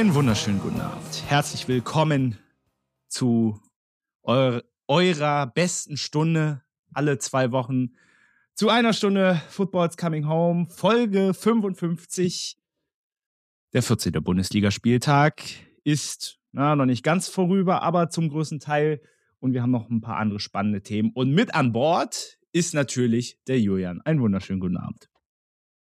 Einen wunderschönen guten Abend. Herzlich willkommen zu eur eurer besten Stunde alle zwei Wochen. Zu einer Stunde Football's Coming Home, Folge 55. Der 14. Bundesligaspieltag ist na, noch nicht ganz vorüber, aber zum größten Teil. Und wir haben noch ein paar andere spannende Themen. Und mit an Bord ist natürlich der Julian. Einen wunderschönen guten Abend.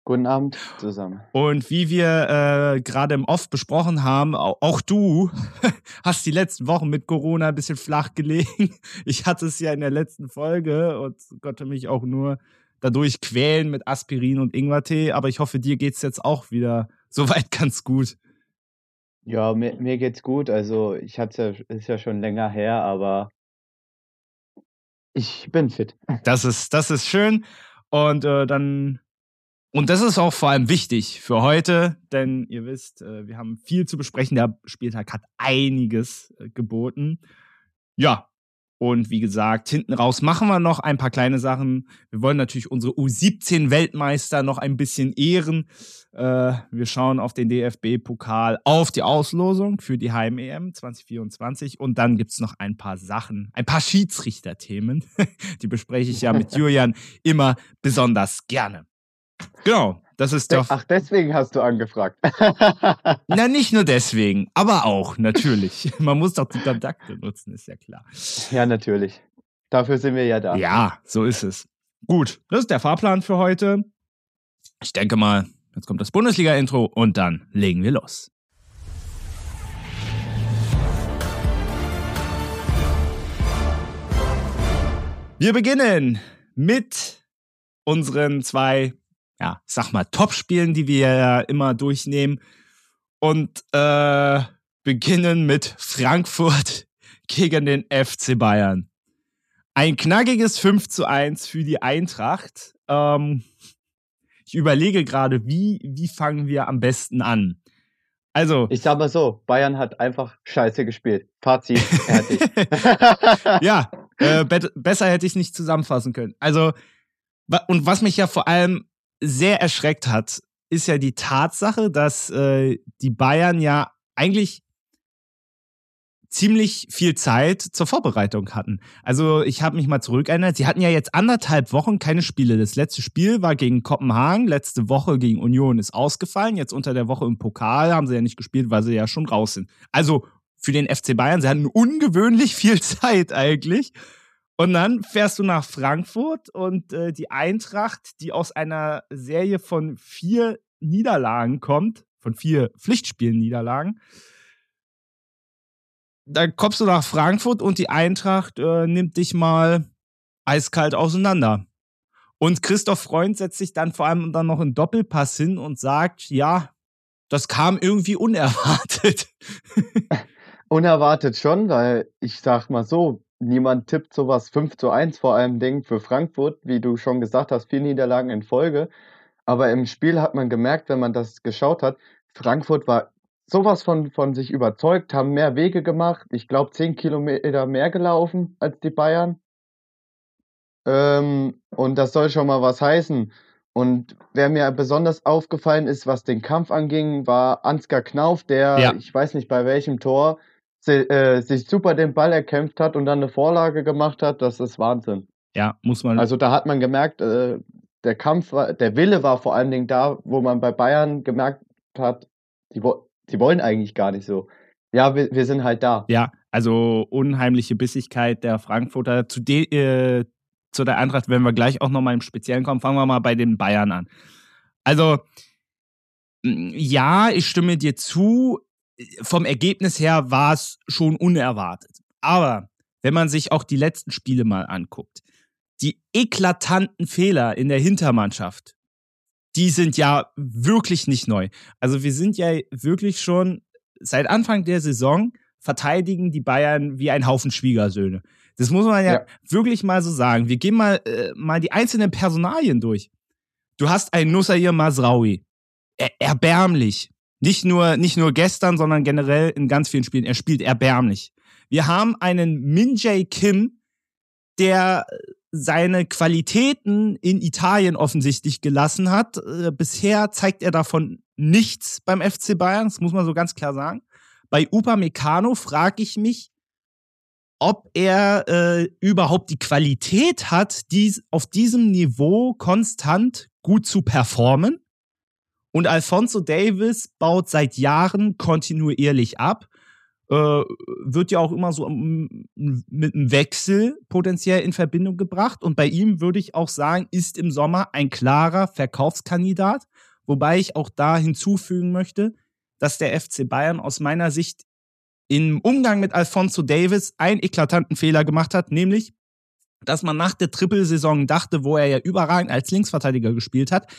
Guten Abend zusammen. Und wie wir äh, gerade im Off besprochen haben, auch, du hast die letzten Wochen mit Corona ein bisschen flach gelegen. Ich hatte es ja in der letzten Folge und konnte mich auch nur dadurch quälen mit Aspirin und Ingwertee. Aber ich hoffe, dir geht es jetzt auch wieder soweit ganz gut. Ja, mir, mir geht's gut. Also ich hatte ja, ist ja schon länger her, aber ich bin fit. Das ist, das ist schön. Und äh, dann und das ist auch vor allem wichtig für heute, denn ihr wisst, äh, wir haben viel zu besprechen. Der Spieltag hat einiges äh, geboten. Ja, und wie gesagt, hinten raus machen wir noch ein paar kleine Sachen. Wir wollen natürlich unsere U17-Weltmeister noch ein bisschen ehren. Äh, wir schauen auf den DFB-Pokal, auf die Auslosung für die Heim-EM 2024. Und dann gibt es noch ein paar Sachen, ein paar Schiedsrichterthemen. die bespreche ich ja mit Julian immer besonders gerne. Genau, das ist doch. Ach, deswegen hast du angefragt. Na, nicht nur deswegen, aber auch, natürlich. Man muss doch die Kontakte nutzen, ist ja klar. Ja, natürlich. Dafür sind wir ja da. Ja, so ist es. Gut, das ist der Fahrplan für heute. Ich denke mal, jetzt kommt das Bundesliga-Intro und dann legen wir los. Wir beginnen mit unseren zwei ja, sag mal, Top-Spielen, die wir ja immer durchnehmen. Und äh, beginnen mit Frankfurt gegen den FC Bayern. Ein knackiges 5 zu 1 für die Eintracht. Ähm, ich überlege gerade, wie, wie fangen wir am besten an? Also. Ich sag mal so, Bayern hat einfach scheiße gespielt. Fazit, fertig. ja, äh, be besser hätte ich nicht zusammenfassen können. Also, und was mich ja vor allem sehr erschreckt hat, ist ja die Tatsache, dass äh, die Bayern ja eigentlich ziemlich viel Zeit zur Vorbereitung hatten. Also ich habe mich mal zurückerinnert, sie hatten ja jetzt anderthalb Wochen keine Spiele. Das letzte Spiel war gegen Kopenhagen, letzte Woche gegen Union ist ausgefallen. Jetzt unter der Woche im Pokal haben sie ja nicht gespielt, weil sie ja schon raus sind. Also für den FC Bayern, sie hatten ungewöhnlich viel Zeit eigentlich. Und dann fährst du nach Frankfurt und äh, die Eintracht, die aus einer Serie von vier Niederlagen kommt, von vier Pflichtspielen-Niederlagen, da kommst du nach Frankfurt und die Eintracht äh, nimmt dich mal eiskalt auseinander. Und Christoph Freund setzt sich dann vor allem dann noch einen Doppelpass hin und sagt, ja, das kam irgendwie unerwartet. unerwartet schon, weil ich sag mal so, niemand tippt sowas 5 zu 1 vor allem Ding für Frankfurt, wie du schon gesagt hast, vier Niederlagen in Folge. Aber im Spiel hat man gemerkt, wenn man das geschaut hat, Frankfurt war sowas von, von sich überzeugt, haben mehr Wege gemacht. Ich glaube, 10 Kilometer mehr gelaufen als die Bayern. Ähm, und das soll schon mal was heißen. Und wer mir besonders aufgefallen ist, was den Kampf anging, war Ansgar Knauf, der, ja. ich weiß nicht bei welchem Tor, äh, sich super den Ball erkämpft hat und dann eine Vorlage gemacht hat, das ist Wahnsinn. Ja, muss man. Also da hat man gemerkt, äh, der Kampf war, der Wille war vor allen Dingen da, wo man bei Bayern gemerkt hat, die, die wollen eigentlich gar nicht so. Ja, wir, wir sind halt da. Ja, also unheimliche Bissigkeit der Frankfurter. Zu, de, äh, zu der Eintracht werden wir gleich auch nochmal im Speziellen kommen. Fangen wir mal bei den Bayern an. Also, ja, ich stimme dir zu vom Ergebnis her war es schon unerwartet. Aber wenn man sich auch die letzten Spiele mal anguckt, die eklatanten Fehler in der Hintermannschaft, die sind ja wirklich nicht neu. Also wir sind ja wirklich schon seit Anfang der Saison verteidigen die Bayern wie ein Haufen Schwiegersöhne. Das muss man ja, ja. wirklich mal so sagen. Wir gehen mal, äh, mal die einzelnen Personalien durch. Du hast einen Nussair Masraoui. Er erbärmlich. Nicht nur, nicht nur gestern, sondern generell in ganz vielen Spielen. Er spielt erbärmlich. Wir haben einen Min Jae Kim, der seine Qualitäten in Italien offensichtlich gelassen hat. Äh, bisher zeigt er davon nichts beim FC Bayern, das muss man so ganz klar sagen. Bei Upamecano frage ich mich, ob er äh, überhaupt die Qualität hat, dies, auf diesem Niveau konstant gut zu performen. Und Alfonso Davis baut seit Jahren kontinuierlich ab. Äh, wird ja auch immer so mit einem Wechsel potenziell in Verbindung gebracht. Und bei ihm würde ich auch sagen, ist im Sommer ein klarer Verkaufskandidat. Wobei ich auch da hinzufügen möchte, dass der FC Bayern aus meiner Sicht im Umgang mit Alfonso Davis einen eklatanten Fehler gemacht hat, nämlich, dass man nach der Trippelsaison dachte, wo er ja überragend als Linksverteidiger gespielt hat,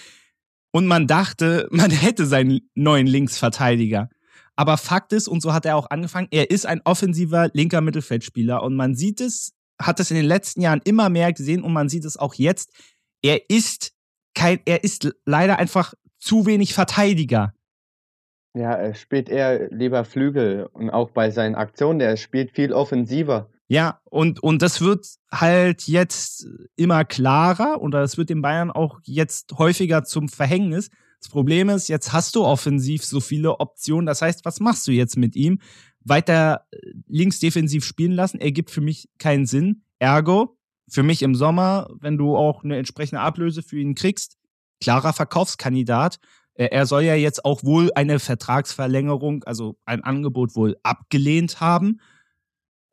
und man dachte, man hätte seinen neuen Linksverteidiger. Aber Fakt ist, und so hat er auch angefangen, er ist ein offensiver linker Mittelfeldspieler und man sieht es, hat es in den letzten Jahren immer mehr gesehen und man sieht es auch jetzt. Er ist kein, er ist leider einfach zu wenig Verteidiger. Ja, er spielt eher lieber Flügel und auch bei seinen Aktionen, der spielt viel offensiver. Ja, und, und das wird halt jetzt immer klarer und das wird den Bayern auch jetzt häufiger zum Verhängnis. Das Problem ist, jetzt hast du offensiv so viele Optionen. Das heißt, was machst du jetzt mit ihm? Weiter äh, links defensiv spielen lassen, ergibt für mich keinen Sinn. Ergo, für mich im Sommer, wenn du auch eine entsprechende Ablöse für ihn kriegst, klarer Verkaufskandidat. Er soll ja jetzt auch wohl eine Vertragsverlängerung, also ein Angebot wohl abgelehnt haben.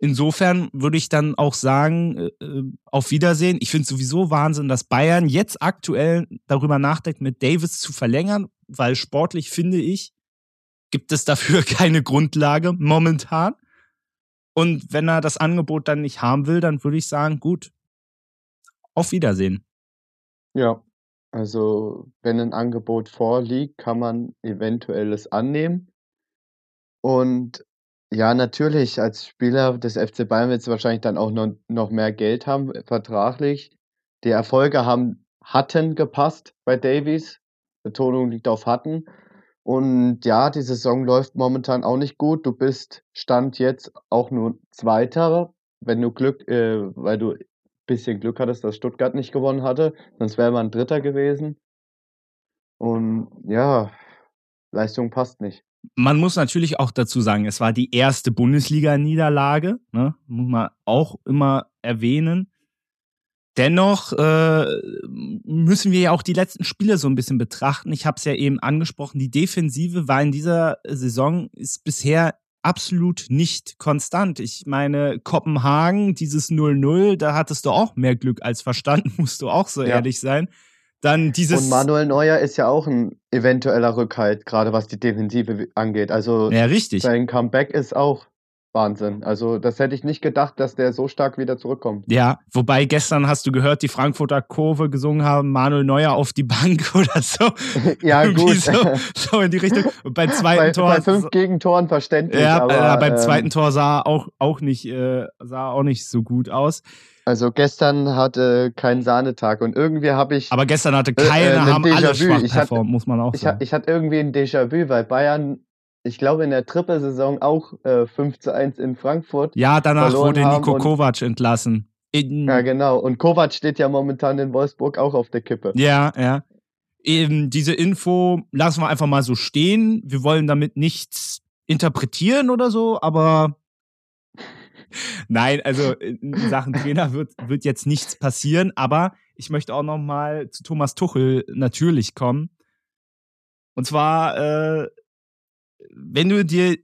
Insofern würde ich dann auch sagen, äh, äh auf Wiedersehen. Ich finde sowieso Wahnsinn, dass Bayern jetzt aktuell darüber nachdenkt, mit Davis zu verlängern, weil sportlich finde ich, gibt es dafür keine Grundlage momentan. Und wenn er das Angebot dann nicht haben will, dann würde ich sagen, gut, auf Wiedersehen. Ja, also, wenn ein Angebot vorliegt, kann man eventuell es annehmen. Und ja, natürlich, als Spieler des FC Bayern willst du wahrscheinlich dann auch noch noch mehr Geld haben, äh, vertraglich. Die Erfolge haben hatten gepasst bei Davies. Betonung liegt auf hatten. Und ja, die Saison läuft momentan auch nicht gut. Du bist Stand jetzt auch nur Zweiter, wenn du Glück äh, weil du bisschen Glück hattest, dass Stuttgart nicht gewonnen hatte, sonst wäre man Dritter gewesen. Und ja, Leistung passt nicht. Man muss natürlich auch dazu sagen, es war die erste Bundesliga-Niederlage, ne? muss man auch immer erwähnen. Dennoch äh, müssen wir ja auch die letzten Spiele so ein bisschen betrachten. Ich habe es ja eben angesprochen, die Defensive war in dieser Saison ist bisher absolut nicht konstant. Ich meine, Kopenhagen, dieses 0-0, da hattest du auch mehr Glück als Verstand, musst du auch so ja. ehrlich sein. Dann dieses Und Manuel Neuer ist ja auch ein eventueller Rückhalt, gerade was die Defensive angeht. Also ja, richtig. sein Comeback ist auch Wahnsinn. Also, das hätte ich nicht gedacht, dass der so stark wieder zurückkommt. Ja, wobei gestern hast du gehört, die Frankfurter Kurve gesungen haben, Manuel Neuer auf die Bank oder so. ja, gut. So, so, in die Richtung. Und beim zweiten bei, Tor. Bei fünf Gegentoren verständlich. Ja, aber, äh, beim ähm, zweiten Tor sah auch, auch nicht, äh, sah auch nicht so gut aus. Also gestern hatte kein Sahnetag und irgendwie habe ich. Aber gestern hatte keine, äh, äh, haben alle schwach performt, muss man auch sagen. Ich, ich hatte irgendwie ein Déjà-vu, weil Bayern ich glaube, in der Trippelsaison auch äh, 5 zu 1 in Frankfurt. Ja, danach wurde Nico Kovac entlassen. In ja, genau. Und Kovac steht ja momentan in Wolfsburg auch auf der Kippe. Ja, ja. Eben diese Info lassen wir einfach mal so stehen. Wir wollen damit nichts interpretieren oder so, aber nein, also in Sachen Trainer wird, wird jetzt nichts passieren, aber ich möchte auch noch mal zu Thomas Tuchel natürlich kommen. Und zwar äh, wenn du dir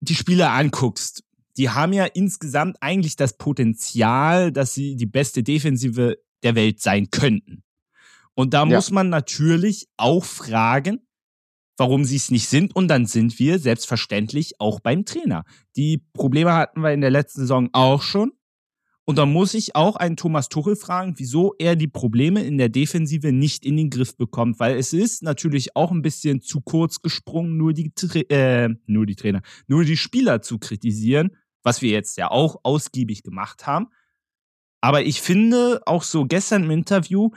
die Spieler anguckst, die haben ja insgesamt eigentlich das Potenzial, dass sie die beste Defensive der Welt sein könnten. Und da ja. muss man natürlich auch fragen, warum sie es nicht sind. Und dann sind wir selbstverständlich auch beim Trainer. Die Probleme hatten wir in der letzten Saison auch schon. Und dann muss ich auch einen Thomas Tuchel fragen, wieso er die Probleme in der Defensive nicht in den Griff bekommt, weil es ist natürlich auch ein bisschen zu kurz gesprungen, nur die, äh, nur die Trainer, nur die Spieler zu kritisieren, was wir jetzt ja auch ausgiebig gemacht haben. Aber ich finde auch so gestern im Interview,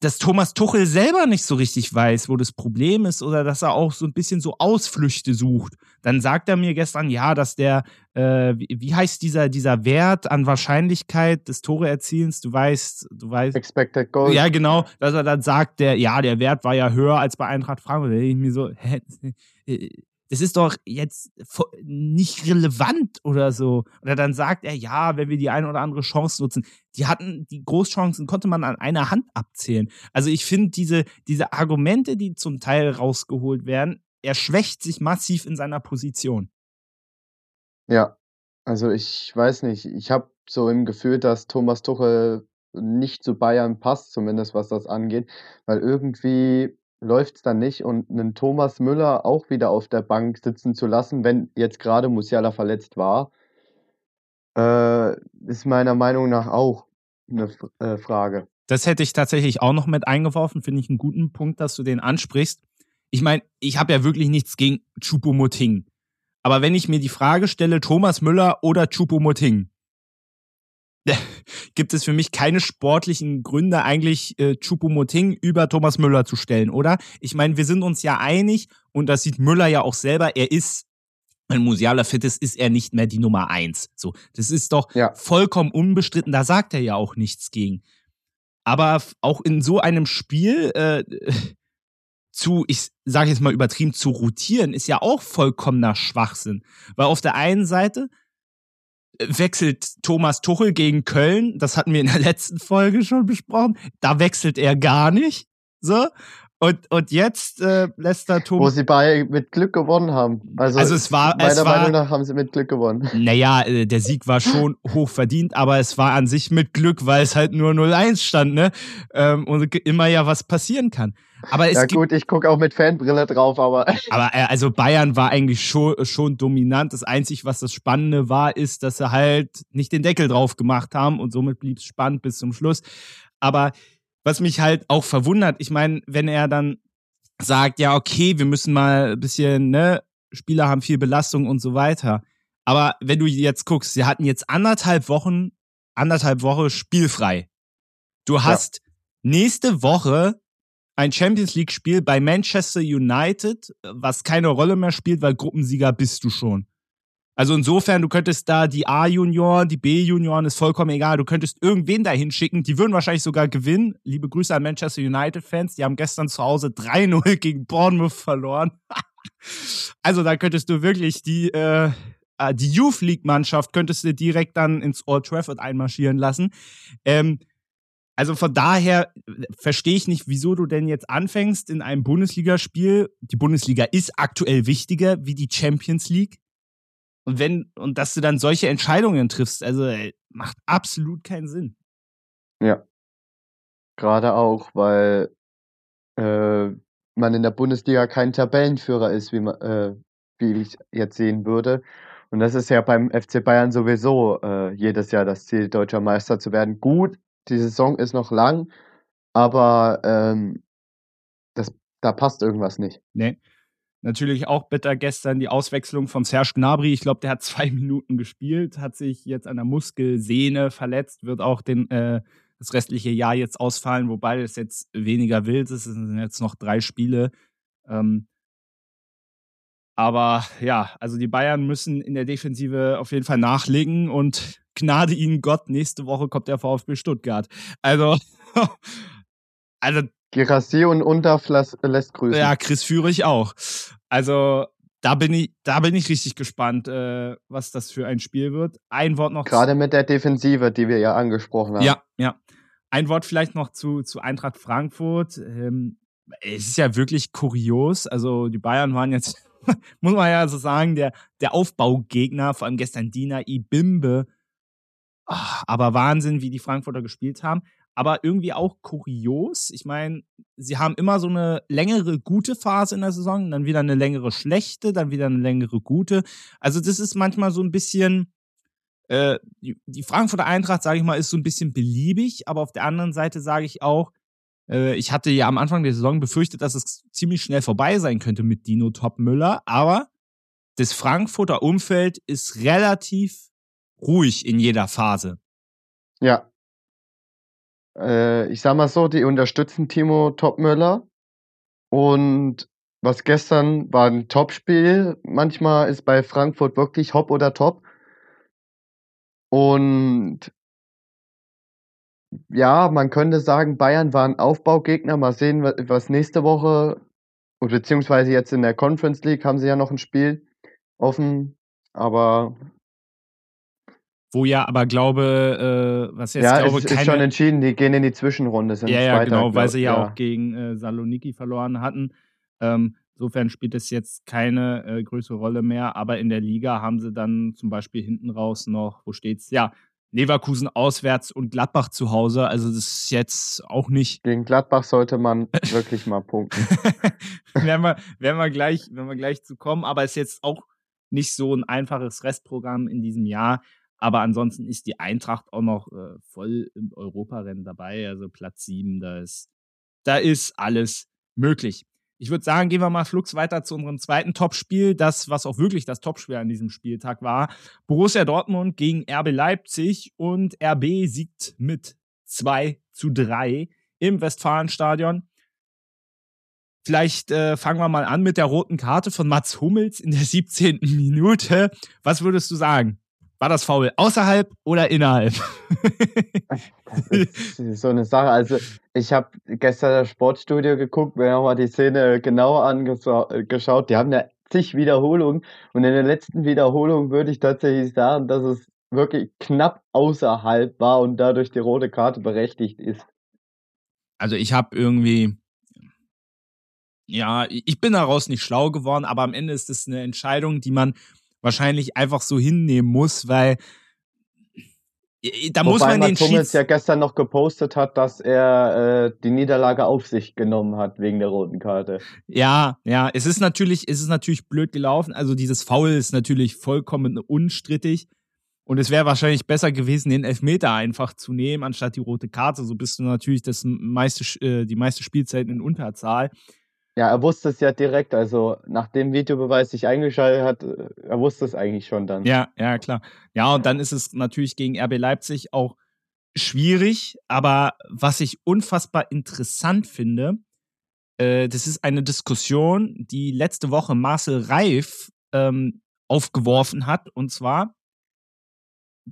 dass Thomas Tuchel selber nicht so richtig weiß, wo das Problem ist oder dass er auch so ein bisschen so Ausflüchte sucht. Dann sagt er mir gestern, ja, dass der, äh, wie, wie, heißt dieser, dieser Wert an Wahrscheinlichkeit des Tore erzielens, du weißt, du weißt. Expected Goal. Ja, genau, dass er dann sagt, der, ja, der Wert war ja höher als bei Eintracht Frankfurt. Da denke ich mir so, hä, das ist doch jetzt nicht relevant oder so. Oder dann sagt er, ja, wenn wir die eine oder andere Chance nutzen. Die hatten, die Großchancen konnte man an einer Hand abzählen. Also ich finde diese, diese Argumente, die zum Teil rausgeholt werden, er schwächt sich massiv in seiner Position. Ja, also ich weiß nicht, ich habe so im Gefühl, dass Thomas Tuchel nicht zu Bayern passt, zumindest was das angeht, weil irgendwie läuft es dann nicht und einen Thomas Müller auch wieder auf der Bank sitzen zu lassen, wenn jetzt gerade Musiala verletzt war, äh, ist meiner Meinung nach auch eine äh, Frage. Das hätte ich tatsächlich auch noch mit eingeworfen, finde ich einen guten Punkt, dass du den ansprichst. Ich meine, ich habe ja wirklich nichts gegen Chupomoting. Aber wenn ich mir die Frage stelle, Thomas Müller oder Chupomoting, gibt es für mich keine sportlichen Gründe, eigentlich äh, Chupomoting über Thomas Müller zu stellen, oder? Ich meine, wir sind uns ja einig und das sieht Müller ja auch selber, er ist wenn Musiala fit ist, ist er nicht mehr die Nummer eins. So, das ist doch ja. vollkommen unbestritten. Da sagt er ja auch nichts gegen. Aber auch in so einem Spiel äh, zu, ich sage jetzt mal übertrieben, zu rotieren, ist ja auch vollkommener Schwachsinn. Weil auf der einen Seite wechselt Thomas Tuchel gegen Köln. Das hatten wir in der letzten Folge schon besprochen. Da wechselt er gar nicht. So. Und, und jetzt äh, lässt da Thomas. Wo sie bei mit Glück gewonnen haben. Also, also es war. Meiner es war, Meinung nach haben sie mit Glück gewonnen. Naja, äh, der Sieg war schon hoch verdient, aber es war an sich mit Glück, weil es halt nur 0-1 stand, ne? Ähm, und immer ja was passieren kann. Aber es ja gut, ich gucke auch mit Fanbrille drauf, aber. Aber äh, also Bayern war eigentlich schon, schon dominant. Das Einzige, was das Spannende war, ist, dass sie halt nicht den Deckel drauf gemacht haben und somit blieb es spannend bis zum Schluss. Aber was mich halt auch verwundert, ich meine, wenn er dann sagt, ja, okay, wir müssen mal ein bisschen, ne, Spieler haben viel Belastung und so weiter. Aber wenn du jetzt guckst, sie hatten jetzt anderthalb Wochen, anderthalb Woche spielfrei. Du hast ja. nächste Woche ein Champions League Spiel bei Manchester United, was keine Rolle mehr spielt, weil Gruppensieger bist du schon. Also insofern, du könntest da die A-Junioren, die B-Junioren, ist vollkommen egal. Du könntest irgendwen da hinschicken. Die würden wahrscheinlich sogar gewinnen. Liebe Grüße an Manchester United-Fans. Die haben gestern zu Hause 3-0 gegen Bournemouth verloren. also da könntest du wirklich die, äh, äh, die Youth League-Mannschaft könntest du direkt dann ins Old Trafford einmarschieren lassen. Ähm, also von daher verstehe ich nicht, wieso du denn jetzt anfängst in einem Bundesligaspiel. Die Bundesliga ist aktuell wichtiger wie die Champions League. Und wenn, und dass du dann solche Entscheidungen triffst, also ey, macht absolut keinen Sinn. Ja. Gerade auch, weil äh, man in der Bundesliga kein Tabellenführer ist, wie, man, äh, wie ich jetzt sehen würde. Und das ist ja beim FC Bayern sowieso äh, jedes Jahr das Ziel, deutscher Meister zu werden. Gut, die Saison ist noch lang, aber ähm, das, da passt irgendwas nicht. Nee. Natürlich auch bitter gestern die Auswechslung von Serge Gnabry. Ich glaube, der hat zwei Minuten gespielt, hat sich jetzt an der Muskelsehne verletzt, wird auch den, äh, das restliche Jahr jetzt ausfallen, wobei es jetzt weniger wild ist. Es sind jetzt noch drei Spiele. Ähm, aber ja, also die Bayern müssen in der Defensive auf jeden Fall nachlegen und Gnade ihnen Gott, nächste Woche kommt der VfB Stuttgart. Also, also Girassi und Unterf lässt grüßen. Ja, Chris Führig auch. Also da bin ich, da bin ich richtig gespannt, äh, was das für ein Spiel wird. Ein Wort noch. Gerade mit der Defensive, die wir ja angesprochen haben. Ja, ja. Ein Wort vielleicht noch zu, zu Eintracht Frankfurt. Ähm, es ist ja wirklich kurios. Also die Bayern waren jetzt, muss man ja so sagen, der, der Aufbaugegner, vor allem gestern Dina Ibimbe. Oh, aber Wahnsinn, wie die Frankfurter gespielt haben aber irgendwie auch kurios. Ich meine, sie haben immer so eine längere gute Phase in der Saison, dann wieder eine längere schlechte, dann wieder eine längere gute. Also das ist manchmal so ein bisschen, äh, die, die Frankfurter Eintracht, sage ich mal, ist so ein bisschen beliebig, aber auf der anderen Seite sage ich auch, äh, ich hatte ja am Anfang der Saison befürchtet, dass es ziemlich schnell vorbei sein könnte mit Dino Topmüller, aber das Frankfurter Umfeld ist relativ ruhig in jeder Phase. Ja, Äh, ich sage mal so, die unterstützen Timo Topmöller. Und was gestern war ein Topspiel. Manchmal ist bei Frankfurt wirklich Hopp oder Top. Und ja, man könnte sagen, Bayern war ein Aufbaugegner. Mal sehen, was nächste Woche beziehungsweise jetzt in der Conference League haben sie ja noch ein Spiel offen, aber wo ja aber glaube, äh, was jetzt ja, glaube, es ist schon entschieden, die gehen in die Zwischenrunde. Sind ja, ja, genau, weil sie ja, ja, auch gegen äh, Saloniki verloren hatten. Ähm, insofern spielt es jetzt keine äh, größere Rolle mehr, aber in der Liga haben sie dann zum Beispiel hinten raus noch, wo steht's? Ja, Leverkusen auswärts und Gladbach zu Hause. Also das ist jetzt auch nicht. Gegen Gladbach sollte man wirklich mal punkten. werden, wir, werden, wir gleich, werden wir gleich zu kommen, aber es ist jetzt auch nicht so ein einfaches Restprogramm in diesem Jahr. Aber ansonsten ist die Eintracht auch noch äh, voll im Europarennen dabei. Also Platz 7, da ist, da ist alles möglich. Ich würde sagen, gehen wir mal flugs weiter zu unserem zweiten Topspiel. Das, was auch wirklich das Topspiel an diesem Spieltag war. Borussia Dortmund gegen RB Leipzig und RB siegt mit 2 zu 3 im Westfalenstadion. Vielleicht äh, fangen wir mal an mit der roten Karte von Mats Hummels in der 17. Minute. Was würdest du sagen? War das faul außerhalb oder innerhalb? das ist so eine Sache. Also, ich habe gestern das Sportstudio geguckt, mir nochmal die Szene genauer angeschaut. Die haben ja zig Wiederholungen. Und in der letzten Wiederholung würde ich tatsächlich sagen, dass es wirklich knapp außerhalb war und dadurch die rote Karte berechtigt ist. Also, ich habe irgendwie. Ja, ich bin daraus nicht schlau geworden, aber am Ende ist es eine Entscheidung, die man wahrscheinlich einfach so hinnehmen muss, weil da Wobei muss man den Hummels ja gestern noch gepostet hat, dass er äh, die Niederlage auf sich genommen hat wegen der roten Karte. Ja, ja, es ist natürlich, es ist natürlich blöd gelaufen. Also dieses Foul ist natürlich vollkommen unstrittig. Und es wäre wahrscheinlich besser gewesen, den Elfmeter einfach zu nehmen, anstatt die rote Karte. So bist du natürlich das meiste, äh, die meiste Spielzeit in Unterzahl. Ja, er wusste es ja direkt, also nachdem Videobeweis sich eingeschaltet hat, äh, er wusste es eigentlich schon dann. Ja, ja, klar. Ja, und dann ist es natürlich gegen RB Leipzig auch schwierig, aber was ich unfassbar interessant finde, äh, das ist eine Diskussion, die letzte Woche Marcel Reif ähm, aufgeworfen hat, und zwar,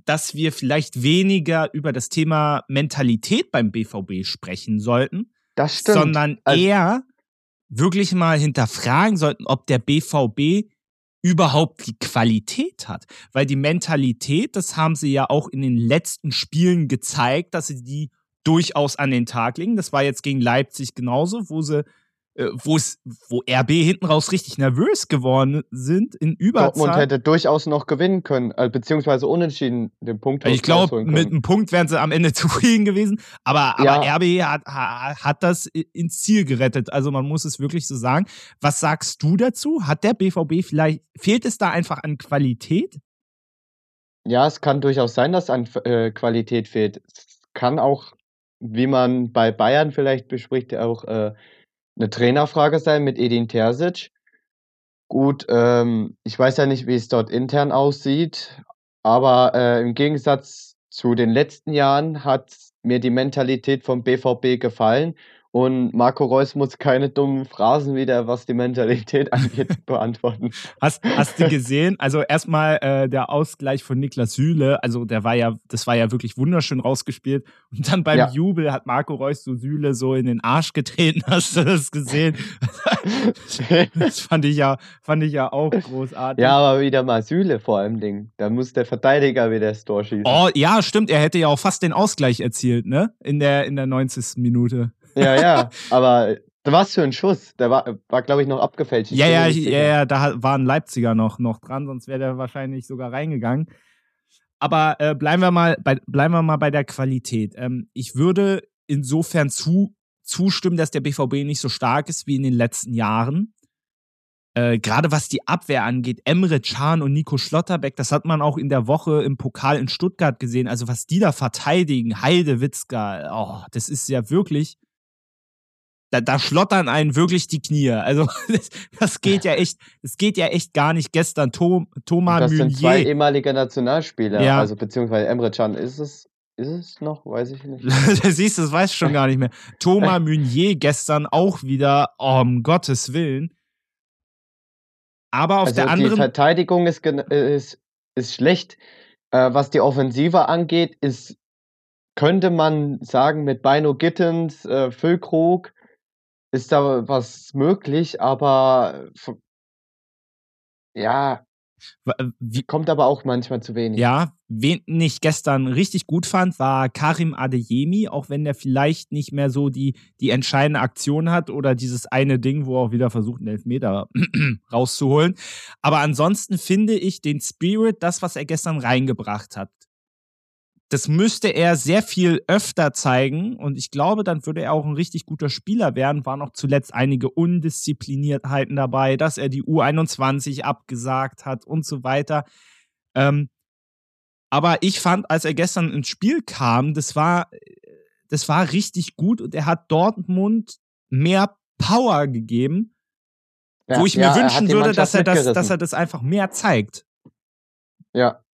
dass wir vielleicht weniger über das Thema Mentalität beim BVB sprechen sollten, das stimmt. sondern also, eher wirklich mal hinterfragen sollten, ob der BVB überhaupt die Qualität hat. Weil die Mentalität, das haben sie ja auch in den letzten Spielen gezeigt, dass sie die durchaus an den Tag legen. Das war jetzt gegen Leipzig genauso, wo sie wo es, wo RB hinten raus richtig nervös geworden sind in Überzahl. Dortmund hätte durchaus noch gewinnen können, äh, beziehungsweise unentschieden den Punkt. Ich glaube, mit einem Punkt wären sie am Ende zufrieden gewesen, aber, aber ja. RB hat, hat das ins Ziel gerettet. Also man muss es wirklich so sagen. Was sagst du dazu? Hat der BVB vielleicht, fehlt es da einfach an Qualität? Ja, es kann durchaus sein, dass an äh, Qualität fehlt. Es kann auch, wie man bei Bayern vielleicht bespricht, auch äh, 'ne Trainerfrage sein mit Edin Terzic. Gut, ähm, ich weiß ja nicht, wie es dort intern aussieht, aber, äh, im Gegensatz zu den letzten Jahren hat mir die Mentalität vom BVB gefallen und Marco Reus muss keine dummen Phrasen wieder, was die Mentalität angeht, beantworten. Hast, hast du gesehen? Also erstmal äh, der Ausgleich von Niklas Süle, also der war ja, das war ja wirklich wunderschön rausgespielt. Und dann beim ja. Jubel hat Marco Reus so Süle so in den Arsch getreten. Hast du das gesehen? das fand ich ja, fand ich ja auch großartig. Ja, aber wieder mal Süle vor allem Ding. Da muss der Verteidiger wieder das Tor schießen. Oh, ja, stimmt. Er hätte ja auch fast den Ausgleich erzielt, ne? In der, in der 90. Minute. Ja, ja, aber was für ein Schuss. Der war, war glaube ich, noch abgefälscht. ja, ja, ja, ja, da war ein Leipziger noch, noch dran, sonst wäre der wahrscheinlich sogar reingegangen. Aber äh, bleiben, wir mal bei, bleiben wir mal bei der Qualität. Ähm, ich würde insofern zu, zustimmen, dass der BVB nicht so stark ist wie in den letzten Jahren. Äh, Gerade was die Abwehr angeht, Emre Can und Nico Schlotterbeck, das hat man auch in der Woche im Pokal in Stuttgart gesehen. Also was die da verteidigen, Heidewitzka, oh, das ist ja wirklich da, da schlottern einen wirklich die Knie. Also das, das geht ja echt, das geht ja echt gar nicht. Gestern Tom, Thomas das Meunier. sind zwei ehemalige Nationalspieler, ja. also beziehungsweise Emre Can ist es. ist es noch? Weiß ich nicht. Siehst du, das weiß ich schon gar nicht mehr. Thomas Meunier gestern auch wieder, oh, um Gottes Willen. Aber auf also der anderen. Die Verteidigung ist, ist, ist schlecht. Äh, was die Offensive angeht, ist, könnte man sagen, mit Bino Gittens, äh, Füllkrug, ist da was möglich, aber ja, äh, wie, kommt aber auch manchmal zu wenig. Ja, wen ich gestern richtig gut fand, war Karim Adeyemi, auch wenn der vielleicht nicht mehr so die, die entscheidende Aktion hat oder dieses eine Ding, wo er auch wieder versucht, einen Elfmeter rauszuholen. Aber ansonsten finde ich den Spirit, das, was er gestern reingebracht hat, das müsste er sehr viel öfter zeigen und ich glaube, dann würde er auch ein richtig guter Spieler werden. Waren auch zuletzt einige Undiszipliniertheiten dabei, dass er die U21 abgesagt hat und so weiter. Ähm, aber ich fand, als er gestern ins Spiel kam, das war, das war richtig gut und er hat Dortmund mehr Power gegeben, ja, wo ich mir ja, wünschen würde, dass er, das, dass er das einfach mehr zeigt. Ja,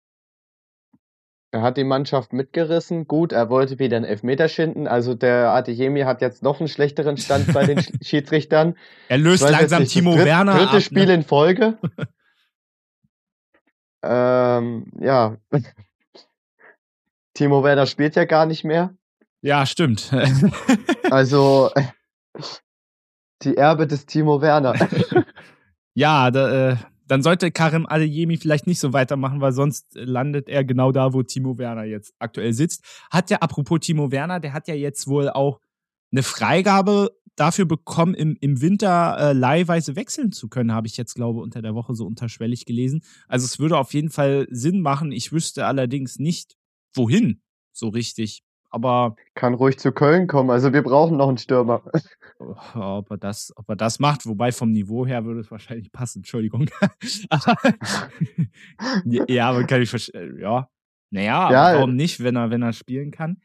er hat die Mannschaft mitgerissen. Gut, er wollte wieder einen Elfmeter schinden. Also der Adeyemi hat jetzt noch einen schlechteren Stand bei den Schiedsrichtern. Er löst langsam nicht, Timo dritt, Werner dritte ab. Ne? Spiel ne? in Folge. ähm, ja. Timo Werner spielt ja gar nicht mehr. Ja, stimmt. also die Erbe des Timo Werner. ja, da, äh, dann sollte Karim Adeyemi vielleicht nicht so weitermachen, weil sonst landet er genau da, wo Timo Werner jetzt aktuell sitzt. Hat ja, apropos Timo Werner, der hat ja jetzt wohl auch eine Freigabe dafür bekommen, im, im Winter äh, leihweise wechseln zu können, habe ich jetzt, glaube unter der Woche so unterschwellig gelesen. Also es würde auf jeden Fall Sinn machen. Ich wüsste allerdings nicht, wohin so richtig. Aber. Kann ruhig zu Köln kommen. Also wir brauchen noch einen Stürmer. ob er das, ob er das macht, wobei vom Niveau her würde es wahrscheinlich passen, Entschuldigung. ja, aber kann ich verstehen. Ja. Naja, ja, warum nicht, wenn er, wenn er spielen kann?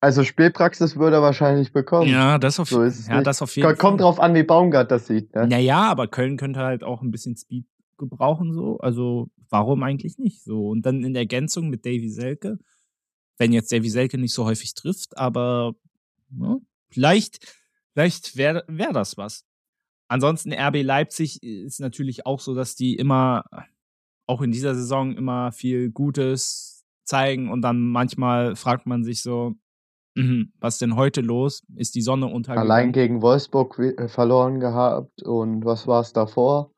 Also Spielpraxis würde er wahrscheinlich bekommen. Ja, das auf, so ja, das auf jeden Kommt Fall. Kommt drauf an, wie Baumgart das sieht. Ne? Naja, aber Köln könnte halt auch ein bisschen Speed gebrauchen, so. Also, warum eigentlich nicht? So. Und dann in Ergänzung mit Davy Selke, wenn jetzt Davy Selke nicht so häufig trifft, aber ja, ne, vielleicht Vielleicht wäre wär das was. Ansonsten RB Leipzig ist natürlich auch so, dass die immer, auch in dieser Saison, immer viel Gutes zeigen und dann manchmal fragt man sich so, mhm, was denn heute los? Ist die Sonne untergegangen? Allein gegen Wolfsburg äh, verloren gehabt und was war es davor?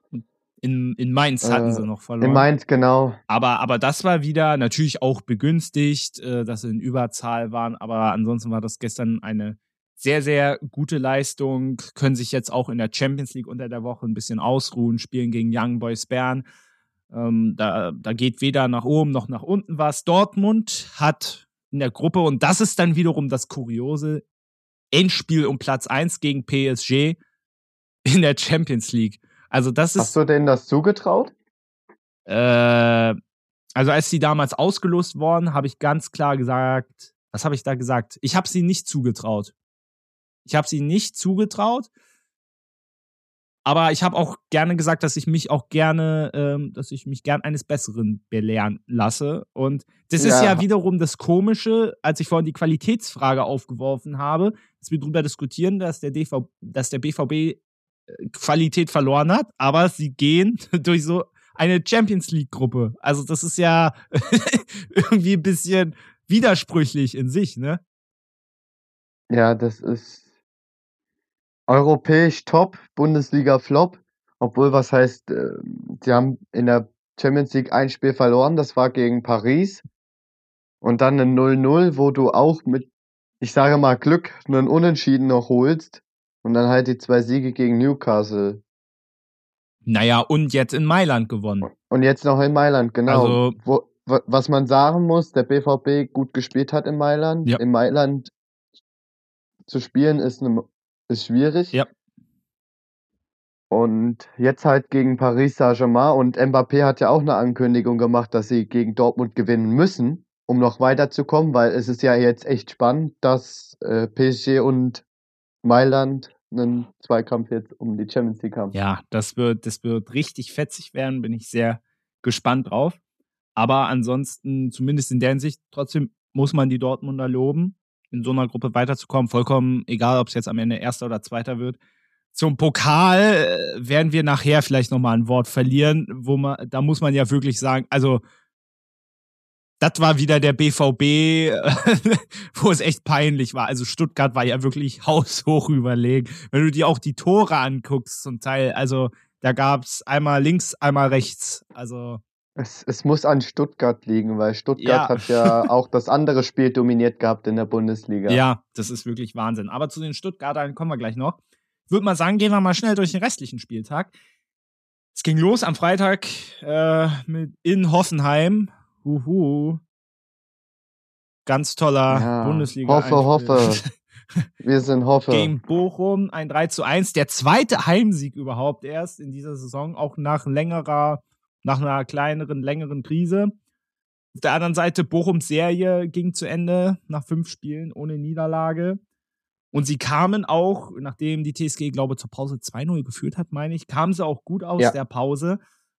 In, in Mainz hatten äh, sie noch verloren. In Mainz, genau. Aber, aber das war wieder natürlich auch begünstigt, äh, dass sie in Überzahl waren. Aber ansonsten war das gestern eine sehr, sehr gute Leistung, können sich jetzt auch in der Champions League unter der Woche ein bisschen ausruhen, spielen gegen Young Boys Bern. Ähm, da, da geht weder nach oben noch nach unten was. Dortmund hat in der Gruppe, und das ist dann wiederum das Kuriose, Endspiel um Platz 1 gegen PSG in der Champions League. Also das ist. Hast du denen das zugetraut? Äh, also als sie damals ausgelost worden, habe ich ganz klar gesagt, was habe ich da gesagt? Ich habe sie nicht zugetraut. Ich habe sie nicht zugetraut. Aber ich habe auch gerne gesagt, dass ich mich auch gerne, ähm, dass ich mich gern eines Besseren belehren lasse. Und das ja. ist ja wiederum das Komische, als ich vorhin die Qualitätsfrage aufgeworfen habe, dass wir darüber diskutieren, dass der, DV, dass der BVB äh, Qualität verloren hat, aber sie gehen durch so eine Champions League-Gruppe. Also, das ist ja irgendwie ein bisschen widersprüchlich in sich, ne? Ja, das ist Europäisch top, Bundesliga flop. Obwohl, was heißt, äh, sie haben in der Champions League ein Spiel verloren, das war gegen Paris. Und dann ein 0-0, wo du auch mit, ich sage mal, Glück einen Unentschieden noch holst. Und dann halt die zwei Siege gegen Newcastle. Naja, und jetzt in Mailand gewonnen. Und jetzt noch in Mailand, genau. Also, wo, was man sagen muss, der BVB gut gespielt hat in Mailand. Ja. In Mailand zu spielen ist eine ist schwierig. Ja. Und jetzt halt gegen Paris Saint-Germain und Mbappé hat ja auch eine Ankündigung gemacht, dass sie gegen Dortmund gewinnen müssen, um noch weiterzukommen, weil es ist ja jetzt echt spannend, dass äh, PSG und Mailand einen Zweikampf jetzt um die Champions League haben. Ja, das wird, das wird richtig fetzig werden, bin ich sehr gespannt drauf. Aber ansonsten, zumindest in der Hinsicht, trotzdem muss man die Dortmunder loben, in so einer Gruppe weiterzukommen. Vollkommen egal, ob es jetzt am Ende Erster oder Zweiter wird. Zum Pokal äh, werden wir nachher vielleicht nochmal ein Wort verlieren, wo man, da muss man ja wirklich sagen, also das war wieder der BVB, wo es echt peinlich war. Also Stuttgart war ja wirklich haushoch überlegen. Wenn du dir auch die Tore anguckst zum Teil, also da gab es einmal links, einmal rechts. Also es, es, muss an Stuttgart liegen, weil Stuttgart ja. hat ja auch das andere Spiel dominiert gehabt in der Bundesliga. Ja, das ist wirklich Wahnsinn. Aber zu den Stuttgartern kommen wir gleich noch. Ich würde mal sagen, gehen wir mal schnell durch den restlichen Spieltag. Es ging los am Freitag äh, mit in Hoffenheim. Huhu. Ganz toller ja, Bundesliga. Hoffe, hoffe. Wir sind Hoffe. Gegen Bochum ein 3 zu 1. Der zweite Heimsieg überhaupt erst in dieser Saison, auch nach längerer, nach einer kleineren, längeren Krise. Auf der anderen Seite, Bochums Serie ging zu Ende nach fünf Spielen ohne Niederlage. Und sie kamen auch, nachdem die TSG, glaube ich, zur Pause 2-0 geführt hat, meine ich, kamen sie auch gut aus ja. der Pause.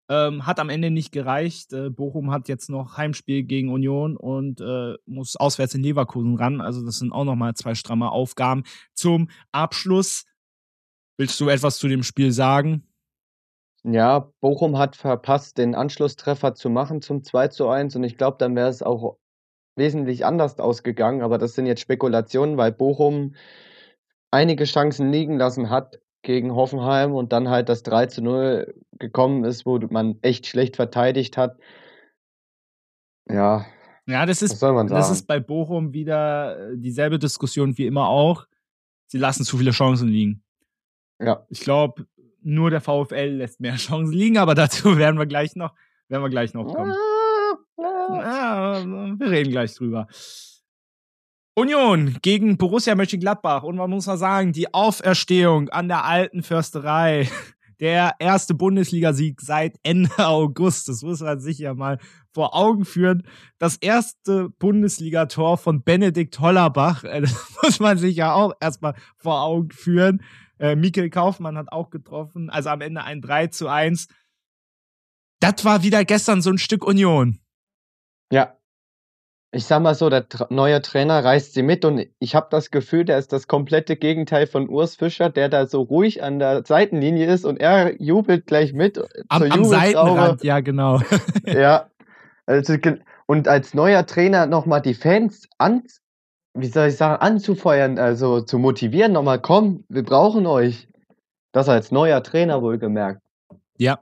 Ähm, hat am Ende nicht gereicht. Äh, Bochum hat jetzt noch Heimspiel gegen Union und äh, muss auswärts in Leverkusen ran. Also das sind auch nochmal zwei stramme Aufgaben. Zum Abschluss, willst du etwas zu dem Spiel sagen? Ja, Bochum hat verpasst, den Anschlusstreffer zu machen zum 2 zu 1 und ich glaube, dann wäre es auch wesentlich anders ausgegangen, aber das sind jetzt Spekulationen, weil Bochum einige Chancen liegen lassen hat gegen Hoffenheim und dann halt das 3 zu 0 gekommen ist, wo man echt schlecht verteidigt hat. Ja. Ja, das ist, das ist bei Bochum wieder äh, dieselbe Diskussion wie immer auch. Sie lassen zu viele Chancen liegen. Ja. Ich glaube, nur der VfL lässt mehr Chancen liegen, aber dazu werden wir gleich noch, werden wir gleich noch kommen. Ja, wir reden gleich drüber. Union gegen Borussia Mönchengladbach. Und man muss mal sagen, die Auferstehung an der alten Försterei. Der erste Bundesligasieg seit Ende August. Das muss man sich ja mal vor Augen führen. Das erste Bundesligator von Benedikt Hollerbach. Das muss man sich ja auch erstmal vor Augen führen. Äh, Mikkel Kaufmann hat auch getroffen. Also am Ende ein 3 zu 1. Das war wieder gestern so ein Stück Union. Ja, ich sag mal so, der neue Trainer reißt sie mit und ich habe das Gefühl, der ist das komplette Gegenteil von Urs Fischer, der da so ruhig an der Seitenlinie ist und er jubelt gleich mit. Am, am Seitenrand, ja, genau. ja. Also, und als neuer Trainer nochmal die Fans an, wie soll ich sagen, anzufeuern, also zu motivieren, nochmal, komm, wir brauchen euch. Das als neuer Trainer wohlgemerkt. Ja.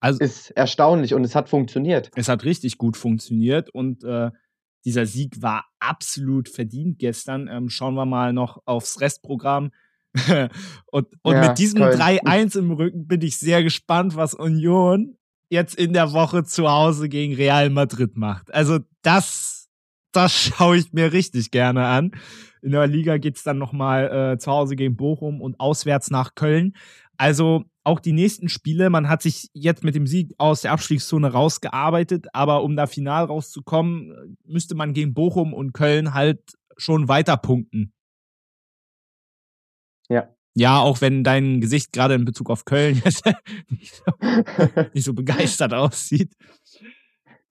Also, ist erstaunlich und es hat funktioniert. Es hat richtig gut funktioniert und äh, dieser Sieg war absolut verdient gestern. Ähm, schauen wir mal noch aufs Restprogramm. und und ja, mit diesem 3-1 im Rücken bin ich sehr gespannt, was Union jetzt in der Woche zu Hause gegen Real Madrid macht. Also das, das schaue ich mir richtig gerne an. In der Liga geht es dann nochmal äh, zu Hause gegen Bochum und auswärts nach Köln. Also auch die nächsten Spiele, man hat sich jetzt mit dem Sieg aus der Abstiegszone rausgearbeitet, aber um da final rauszukommen, müsste man gegen Bochum und Köln halt schon weiter punkten. Ja. Ja, auch wenn dein Gesicht gerade in Bezug auf Köln jetzt nicht so, nicht so begeistert aussieht.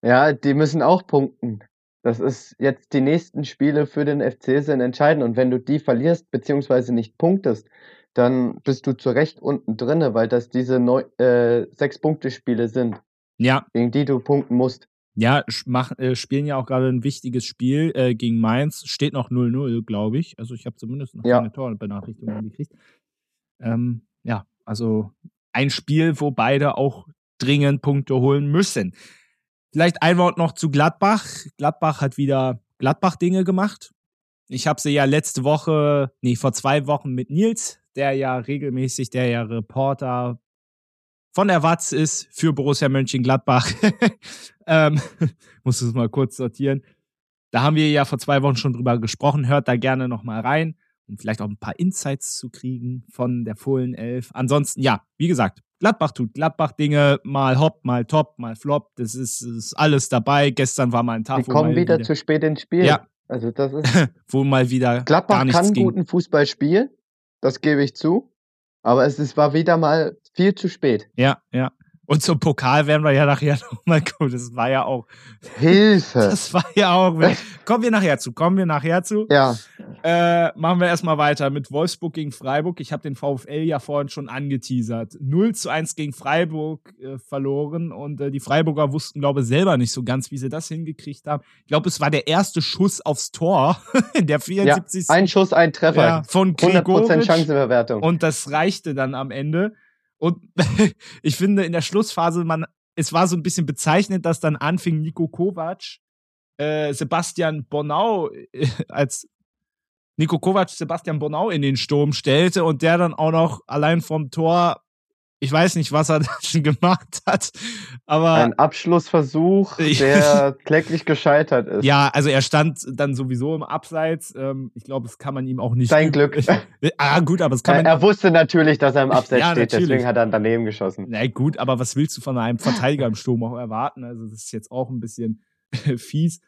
Ja, die müssen auch punkten. Das ist jetzt die nächsten Spiele für den FC sind entscheidend. Und wenn du die verlierst, beziehungsweise nicht punktest, dann bist du zu Recht unten drinne, weil das diese äh, Sechs-Punkte-Spiele sind. Ja. Gegen die du punkten musst. Ja, mach, äh, spielen ja auch gerade ein wichtiges Spiel äh, gegen Mainz. Steht noch 0-0, glaube ich. Also ich habe zumindest noch ja. keine Torbenachrichtigung gekriegt. Ähm, ja, also ein Spiel, wo beide auch dringend Punkte holen müssen. Vielleicht ein Wort noch zu Gladbach. Gladbach hat wieder Gladbach-Dinge gemacht. Ich habe sie ja letzte Woche, nee, vor zwei Wochen mit Nils der ja regelmäßig der ja Reporter von der Watz ist für Borussia Mönchengladbach. ähm, muss es mal kurz sortieren. Da haben wir ja vor zwei Wochen schon drüber gesprochen. Hört da gerne nochmal rein, um vielleicht auch ein paar Insights zu kriegen von der Fohlen 11. Ansonsten, ja, wie gesagt, Gladbach tut Gladbach-Dinge, mal hopp, mal top, mal flop. Das ist, ist alles dabei. Gestern war mal ein Tag. Wir kommen wieder, wieder, zu spät ins Spiel. Ja. Also das ist. wo mal wieder. Gladbach kann ging. guten Fußball spielen das gebe ich zu. Aber es, es war wieder mal viel zu spät. Ja, ja. Und zum Pokal werden wir ja nachher nochmal kommen. Das war ja auch. Hilfe! Das war ja auch. Kommen wir nachher zu. Kommen wir nachher zu. Ja. Äh, machen wir erstmal weiter mit Wolfsburg gegen Freiburg. Ich habe den VfL ja vorhin schon angeteasert. 0 zu 1 gegen Freiburg äh, verloren und äh, die Freiburger wussten, glaube ich, selber nicht so ganz, wie sie das hingekriegt haben. Ich glaube, es war der erste Schuss aufs Tor in der 74. Ja, ein Schuss, ein Treffer. Ja, von Gregoritsch. 100% Chancenverwertung. Und das reichte dann am Ende. Und ich finde, in der Schlussphase, man, es war so ein bisschen bezeichnend, dass dann anfing Nico Kovac äh, Sebastian Bonau äh, als Nico Kovac Sebastian Bonau in den Sturm stellte und der dann auch noch allein vom Tor, ich weiß nicht, was er da schon gemacht hat, aber. Ein Abschlussversuch, der kläglich gescheitert ist. Ja, also er stand dann sowieso im Abseits. Ähm, ich glaube, das kann man ihm auch nicht. Sein Glück. ah, gut, aber es kann man. Er, er wusste natürlich, dass er im Abseits ja, steht, natürlich. deswegen hat er dann daneben geschossen. Na gut, aber was willst du von einem Verteidiger im Sturm auch erwarten? Also, das ist jetzt auch ein bisschen fies.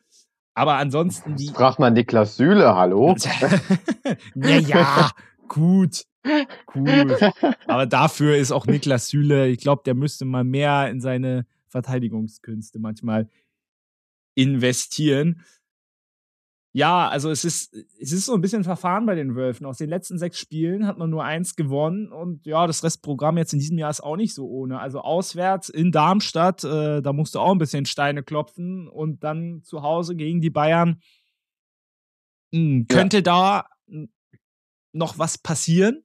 Aber ansonsten die. Fragt man Niklas Süle, hallo? ja, ja, gut. Gut. Aber dafür ist auch Niklas Süle, ich glaube, der müsste mal mehr in seine Verteidigungskünste manchmal investieren. Ja, also es ist, es ist so ein bisschen Verfahren bei den Wölfen. Aus den letzten sechs Spielen hat man nur eins gewonnen und ja, das Restprogramm jetzt in diesem Jahr ist auch nicht so ohne. Also auswärts in Darmstadt, äh, da musste auch ein bisschen Steine klopfen und dann zu Hause gegen die Bayern. Mh, hm, könnte ja. da noch was passieren?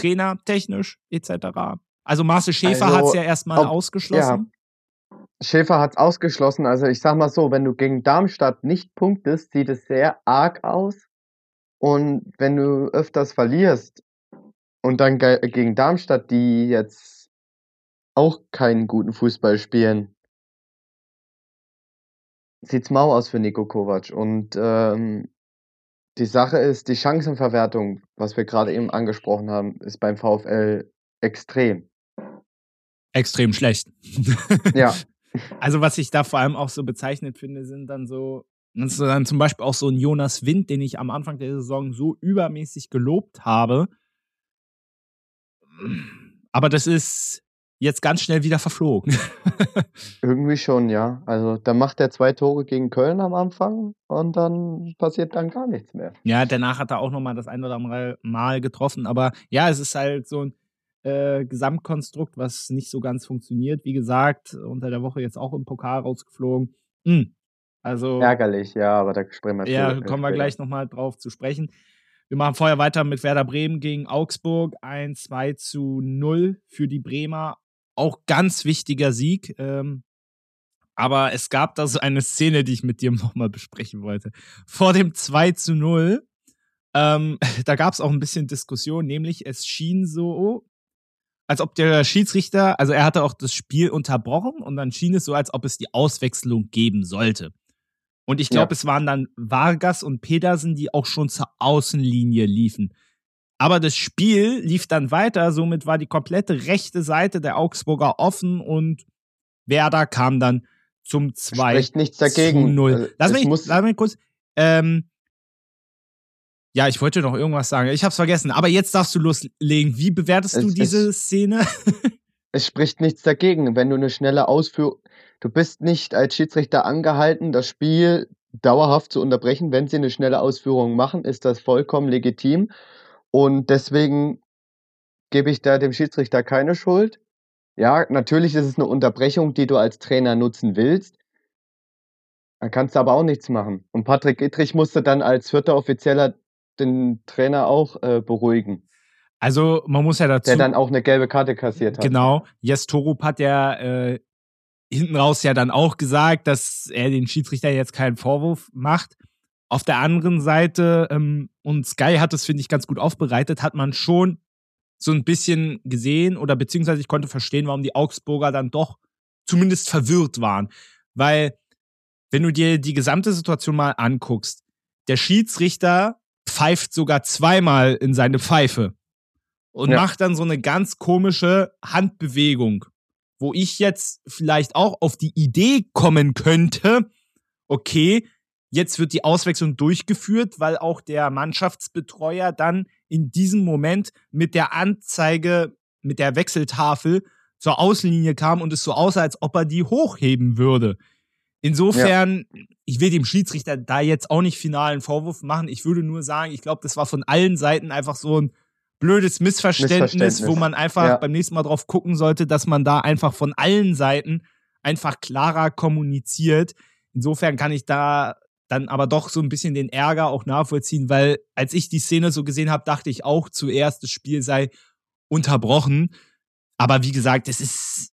Trainer, technisch, etc. Also Marcel Schäfer also, hat es ja erstmal ausgeschlossen. Schäfer hat es ausgeschlossen. Also ich sag mal so, wenn du gegen Darmstadt nicht punktest, sieht es sehr arg aus. Und wenn du öfters verlierst und dann gegen Darmstadt, die jetzt auch keinen guten Fußball spielen, sieht's mau aus für Nico Kovac. Und ähm, die Sache ist, die Chancenverwertung, was wir gerade eben angesprochen haben, ist beim VfL extrem. Extrem schlecht. ja. Also, was ich da vor allem auch so bezeichnet finde, sind dann so, dann zum Beispiel auch so ein Jonas Wind, den ich am Anfang der Saison so übermäßig gelobt habe. Aber das ist jetzt ganz schnell wieder verflogen. Irgendwie schon, ja. Also da macht er zwei Tore gegen Köln am Anfang und dann passiert dann gar nichts mehr. Ja, danach hat er auch nochmal das ein oder andere Mal getroffen. Aber ja, es ist halt so ein äh, Gesamtkonstrukt, was nicht so ganz funktioniert. Wie gesagt, unter der Woche jetzt auch im Pokal rausgeflogen. Hm. Also ärgerlich, ja, aber da sprechen wir Ja, kommen wir gleich nochmal drauf zu sprechen. Wir machen vorher weiter mit Werder Bremen gegen Augsburg. Ein 2 zu 0 für die Bremer. Auch ganz wichtiger Sieg. Ähm, aber es gab da so eine Szene, die ich mit dir nochmal besprechen wollte. Vor dem 2 zu 0, ähm, da gab es auch ein bisschen Diskussion, nämlich es schien so, als ob der Schiedsrichter, also er hatte auch das Spiel unterbrochen und dann schien es so, als ob es die Auswechslung geben sollte. Und ich glaube, ja. es waren dann Vargas und Pedersen, die auch schon zur Außenlinie liefen. Aber das Spiel lief dann weiter, somit war die komplette rechte Seite der Augsburger offen und Werder kam dann zum 2 Spricht nichts dagegen. zu 0. Also, lass, mich, lass mich kurz. Ähm, ja, ich wollte noch irgendwas sagen. Ich hab's vergessen. Aber jetzt darfst du loslegen. Wie bewertest es, du diese es, Szene? es spricht nichts dagegen, wenn du eine schnelle Ausführung. Du bist nicht als Schiedsrichter angehalten, das Spiel dauerhaft zu unterbrechen. Wenn sie eine schnelle Ausführung machen, ist das vollkommen legitim. Und deswegen gebe ich da dem Schiedsrichter keine Schuld. Ja, natürlich ist es eine Unterbrechung, die du als Trainer nutzen willst. Da kannst du aber auch nichts machen. Und Patrick Ittrich musste dann als vierter Offizieller den Trainer auch äh, beruhigen. Also man muss ja dazu. Der dann auch eine gelbe Karte kassiert hat. Genau. Jes Torup hat ja äh, hinten raus ja dann auch gesagt, dass er den Schiedsrichter jetzt keinen Vorwurf macht. Auf der anderen Seite, ähm, und Sky hat es, finde ich, ganz gut aufbereitet, hat man schon so ein bisschen gesehen oder beziehungsweise ich konnte verstehen, warum die Augsburger dann doch zumindest verwirrt waren. Weil, wenn du dir die gesamte Situation mal anguckst, der Schiedsrichter pfeift sogar zweimal in seine Pfeife und ja. macht dann so eine ganz komische Handbewegung, wo ich jetzt vielleicht auch auf die Idee kommen könnte, okay, jetzt wird die Auswechslung durchgeführt, weil auch der Mannschaftsbetreuer dann in diesem Moment mit der Anzeige, mit der Wechseltafel zur Außenlinie kam und es so aussah, als ob er die hochheben würde. Insofern, ja. ich will dem Schiedsrichter da jetzt auch nicht finalen Vorwurf machen. Ich würde nur sagen, ich glaube, das war von allen Seiten einfach so ein blödes Missverständnis, Missverständnis. wo man einfach ja. beim nächsten Mal drauf gucken sollte, dass man da einfach von allen Seiten einfach klarer kommuniziert. Insofern kann ich da dann aber doch so ein bisschen den Ärger auch nachvollziehen, weil als ich die Szene so gesehen habe, dachte ich auch zuerst, das Spiel sei unterbrochen. Aber wie gesagt, es ist.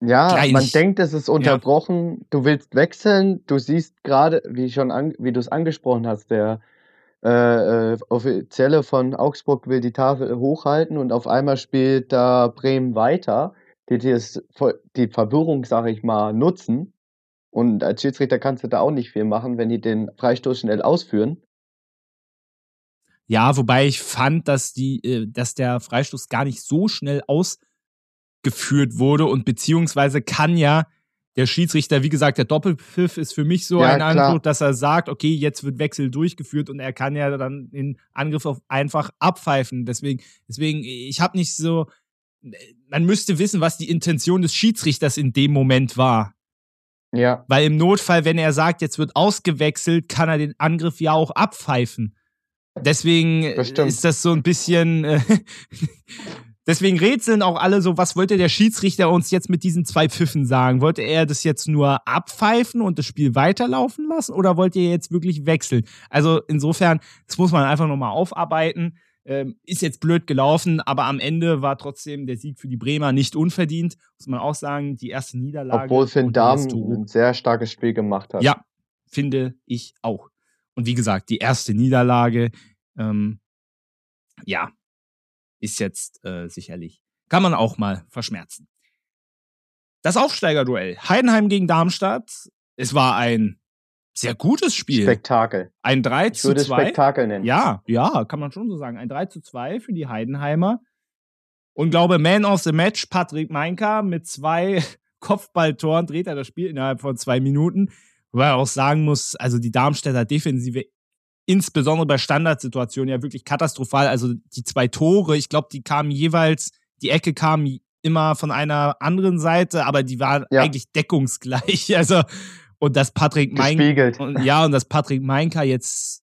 Ja, gleich. man denkt, es ist unterbrochen. Ja. Du willst wechseln. Du siehst gerade, wie schon an, wie du es angesprochen hast, der äh, äh, Offizielle von Augsburg will die Tafel hochhalten und auf einmal spielt da Bremen weiter, die, die, die Verwirrung, sage ich mal, nutzen und als Schiedsrichter kannst du da auch nicht viel machen, wenn die den Freistoß schnell ausführen. Ja, wobei ich fand, dass die, äh, dass der Freistoß gar nicht so schnell ausgeführt wurde und beziehungsweise kann ja der Schiedsrichter, wie gesagt, der Doppelpfiff ist für mich so ja, ein Angriff, dass er sagt, okay, jetzt wird Wechsel durchgeführt und er kann ja dann den Angriff auf einfach abpfeifen. Deswegen, deswegen, ich habe nicht so, man müsste wissen, was die Intention des Schiedsrichters in dem Moment war. Ja. Weil im Notfall, wenn er sagt, jetzt wird ausgewechselt, kann er den Angriff ja auch abpfeifen. Deswegen ist das so ein bisschen. Äh, deswegen rätseln auch alle so, was wollte der Schiedsrichter uns jetzt mit diesen zwei Pfiffen sagen? Wollte er das jetzt nur abpfeifen und das Spiel weiterlaufen lassen oder wollte er jetzt wirklich wechseln? Also insofern, das muss man einfach nochmal aufarbeiten. Ähm, ist jetzt blöd gelaufen, aber am Ende war trotzdem der Sieg für die Bremer nicht unverdient. Muss man auch sagen, die erste Niederlage. Obwohl Finn Dahm ein sehr starkes Spiel gemacht hat. Ja, finde ich auch. Und wie gesagt, die erste Niederlage, ähm, ja, ist jetzt äh, sicherlich, kann man auch mal verschmerzen. Das Aufsteigerduell Heidenheim gegen Darmstadt. Es war ein sehr gutes Spiel. Spektakel. Ein 3 ich zu würde 2. Spektakel nennen. Ja, ja, kann man schon so sagen. Ein 3 zu 2 für die Heidenheimer. Und glaube, Man of the Match, Patrick Meinka mit zwei Kopfballtoren dreht er das Spiel innerhalb von zwei Minuten. Wobei er auch sagen muss, also die Darmstädter Defensive, insbesondere bei Standardsituationen, ja wirklich katastrophal. Also die zwei Tore, ich glaube, die kamen jeweils, die Ecke kam immer von einer anderen Seite, aber die waren ja. eigentlich deckungsgleich. Also und dass Patrick Meinka. Ja, und dass Patrick Meinka jetzt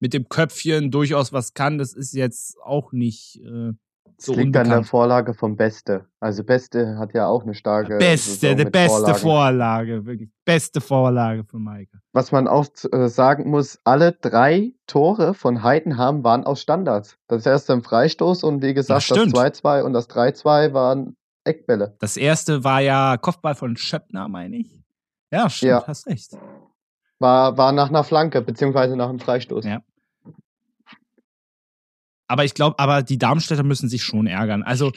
mit dem Köpfchen durchaus was kann, das ist jetzt auch nicht äh, so das liegt unbekannt. an der Vorlage vom Beste. Also Beste hat ja auch eine starke. Beste, die beste Vorlagen. Vorlage, wirklich. Beste Vorlage für Maika. Was man auch äh, sagen muss, alle drei Tore von Heidenheim waren aus Standards. Das erste im Freistoß und wie gesagt, das 2-2 und das 3-2 waren Eckbälle. Das erste war ja Kopfball von Schöppner, meine ich. Ja, stimmt, ja. hast recht. War, war nach einer Flanke, beziehungsweise nach einem Freistoß. Ja. Aber ich glaube, aber die Darmstädter müssen sich schon ärgern. Also,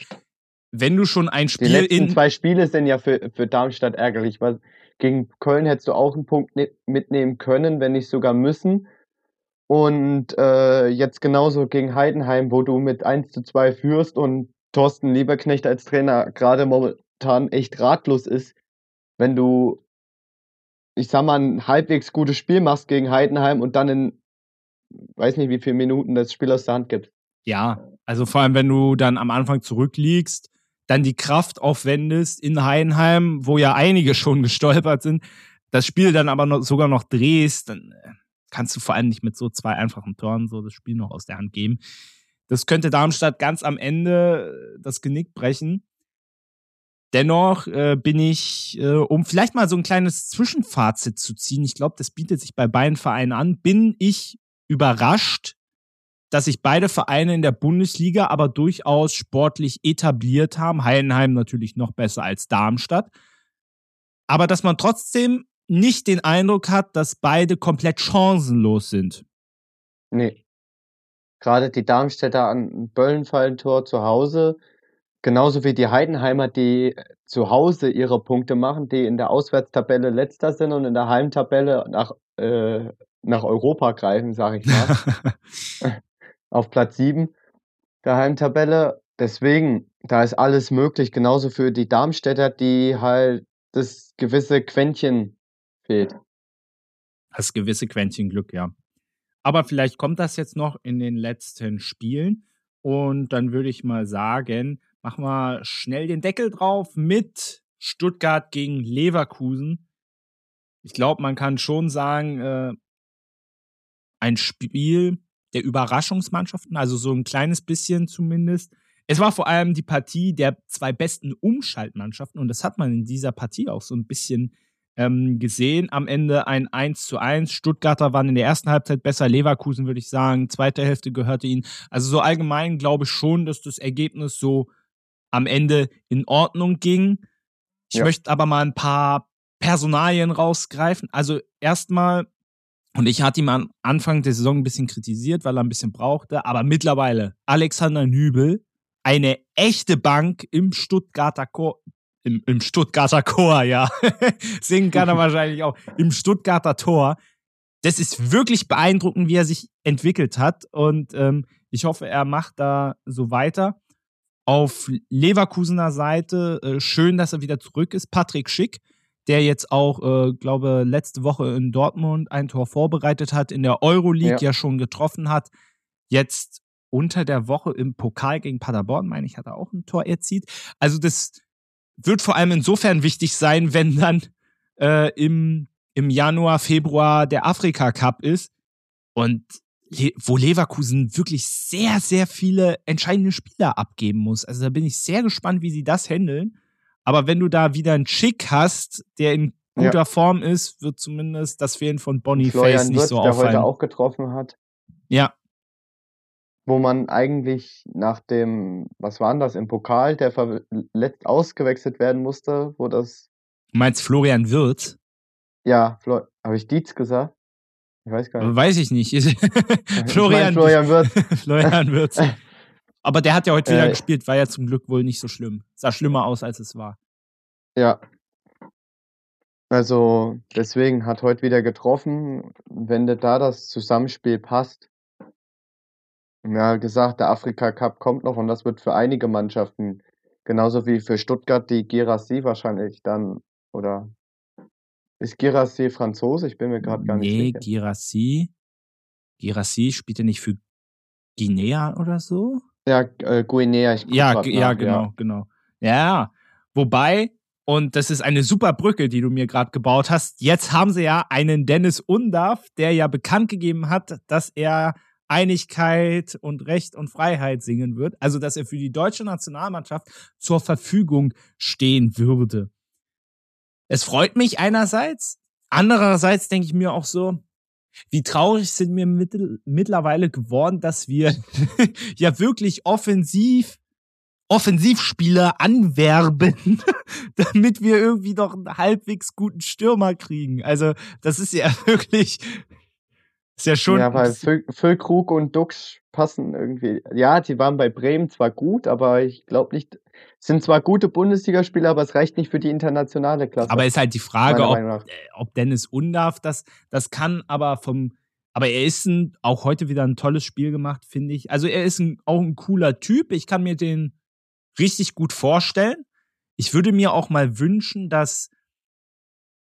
wenn du schon ein Spiel. Die letzten in zwei Spiele sind ja für, für Darmstadt ärgerlich, weil gegen Köln hättest du auch einen Punkt ne, mitnehmen können, wenn nicht sogar müssen. Und äh, jetzt genauso gegen Heidenheim, wo du mit 1 zu 2 führst und Thorsten Lieberknecht als Trainer gerade momentan echt ratlos ist, wenn du ich sag mal, ein halbwegs gutes Spiel machst gegen Heidenheim und dann in, weiß nicht, wie viele Minuten das Spiel aus der Hand gibt. Ja, also vor allem, wenn du dann am Anfang zurückliegst, dann die Kraft aufwendest in Heidenheim, wo ja einige schon gestolpert sind, das Spiel dann aber noch, sogar noch drehst, dann äh, kannst du vor allem nicht mit so zwei einfachen Toren so das Spiel noch aus der Hand geben. Das könnte Darmstadt ganz am Ende äh, das Genick brechen. Dennoch äh, bin ich, äh, um vielleicht mal so ein kleines Zwischenfazit zu ziehen, ich glaube, das bietet sich bei beiden Vereinen an, bin ich überrascht, dass sich beide Vereine in der Bundesliga aber durchaus sportlich etabliert haben. Heidenheim natürlich noch besser als Darmstadt. Aber dass man trotzdem nicht den Eindruck hat, dass beide komplett chancenlos sind. Nee. Gerade die Darmstädter an Böllenfallentor zu Hause Genauso wie die Heidenheimer, die zu Hause ihre Punkte machen, die in der Auswärtstabelle Letzter sind und in der Heimtabelle nach, äh, nach Europa greifen, sage ich mal. Auf Platz 7 der Heimtabelle. Deswegen, da ist alles möglich, genauso für die Darmstädter, die halt das gewisse Quäntchen fehlt. Das gewisse Quäntchen Glück, ja. Aber vielleicht kommt das jetzt noch in den letzten Spielen. Und dann würde ich mal sagen, machen wir schnell den Deckel drauf mit Stuttgart gegen Leverkusen. Ich glaube, man kann schon sagen, äh, ein Spiel der Überraschungsmannschaften, also so ein kleines bisschen zumindest. Es war vor allem die Partie der zwei besten Umschaltmannschaften und das hat man in dieser Partie auch so ein bisschen ähm, gesehen. Am Ende ein 1 zu 1. Stuttgarter waren in der ersten Halbzeit besser, Leverkusen würde ich sagen, zweite Hälfte gehörte ihnen. Also so allgemein glaube ich schon, dass das Ergebnis so am Ende in Ordnung ging. Ich ja. möchte aber mal ein paar Personalien rausgreifen. Also erstmal und ich hatte ihn am Anfang der Saison ein bisschen kritisiert, weil er ein bisschen brauchte. Aber mittlerweile Alexander Nübel, eine echte Bank im Stuttgarter Chor, im, im Stuttgarter Chor, ja. Singen kann er wahrscheinlich auch. Im Stuttgarter Tor. Das ist wirklich beeindruckend, wie er sich entwickelt hat. Und ähm, ich hoffe, er macht da so weiter. Auf Leverkusener Seite äh, schön, dass er wieder zurück ist. Patrick Schick der jetzt auch, äh, glaube letzte Woche in Dortmund ein Tor vorbereitet hat, in der Euroleague ja. ja schon getroffen hat, jetzt unter der Woche im Pokal gegen Paderborn, meine ich, hat er auch ein Tor erzielt. Also das wird vor allem insofern wichtig sein, wenn dann äh, im, im Januar, Februar der Afrika Cup ist und Le wo Leverkusen wirklich sehr, sehr viele entscheidende Spieler abgeben muss. Also da bin ich sehr gespannt, wie sie das handeln. Aber wenn du da wieder einen Chick hast, der in guter ja. Form ist, wird zumindest das Fehlen von Boniface nicht Wirtz, so auffallen. der heute auch getroffen hat. Ja. Wo man eigentlich nach dem, was war denn das, im Pokal, der verletzt ausgewechselt werden musste, wo das. Du meinst Florian Wirth? Ja, Flo habe ich Dietz gesagt? Ich weiß gar nicht. Weiß ich nicht. Florian, Florian Wirth. Florian Wirth. Aber der hat ja heute wieder äh, gespielt, war ja zum Glück wohl nicht so schlimm. Sah schlimmer aus, als es war. Ja. Also deswegen hat heute wieder getroffen, wenn da das Zusammenspiel passt. Ja, gesagt, der Afrika Cup kommt noch und das wird für einige Mannschaften, genauso wie für Stuttgart, die Girassi wahrscheinlich dann, oder ist Girassi Franzose? Ich bin mir gerade gar nicht sicher. Nee, Girassi. Girassi spielt er nicht für Guinea oder so? Ja, äh, Guinea. Ich ja, ja, nach, genau, ja. genau. Ja, wobei, und das ist eine super Brücke, die du mir gerade gebaut hast. Jetzt haben sie ja einen Dennis Undarf, der ja bekannt gegeben hat, dass er Einigkeit und Recht und Freiheit singen wird. Also, dass er für die deutsche Nationalmannschaft zur Verfügung stehen würde. Es freut mich einerseits. Andererseits denke ich mir auch so, wie traurig sind wir mittel, mittlerweile geworden, dass wir ja wirklich offensiv Offensivspieler anwerben, damit wir irgendwie doch einen halbwegs guten Stürmer kriegen. Also, das ist ja wirklich ist ja schon. Ja, weil Füllkrug und Dux passen irgendwie. Ja, die waren bei Bremen zwar gut, aber ich glaube nicht. Sind zwar gute Bundesligaspieler, aber es reicht nicht für die internationale Klasse. Aber ist halt die Frage, ob, äh, ob Dennis Undarf das, das kann, aber vom. Aber er ist ein, auch heute wieder ein tolles Spiel gemacht, finde ich. Also er ist ein, auch ein cooler Typ. Ich kann mir den richtig gut vorstellen. Ich würde mir auch mal wünschen, dass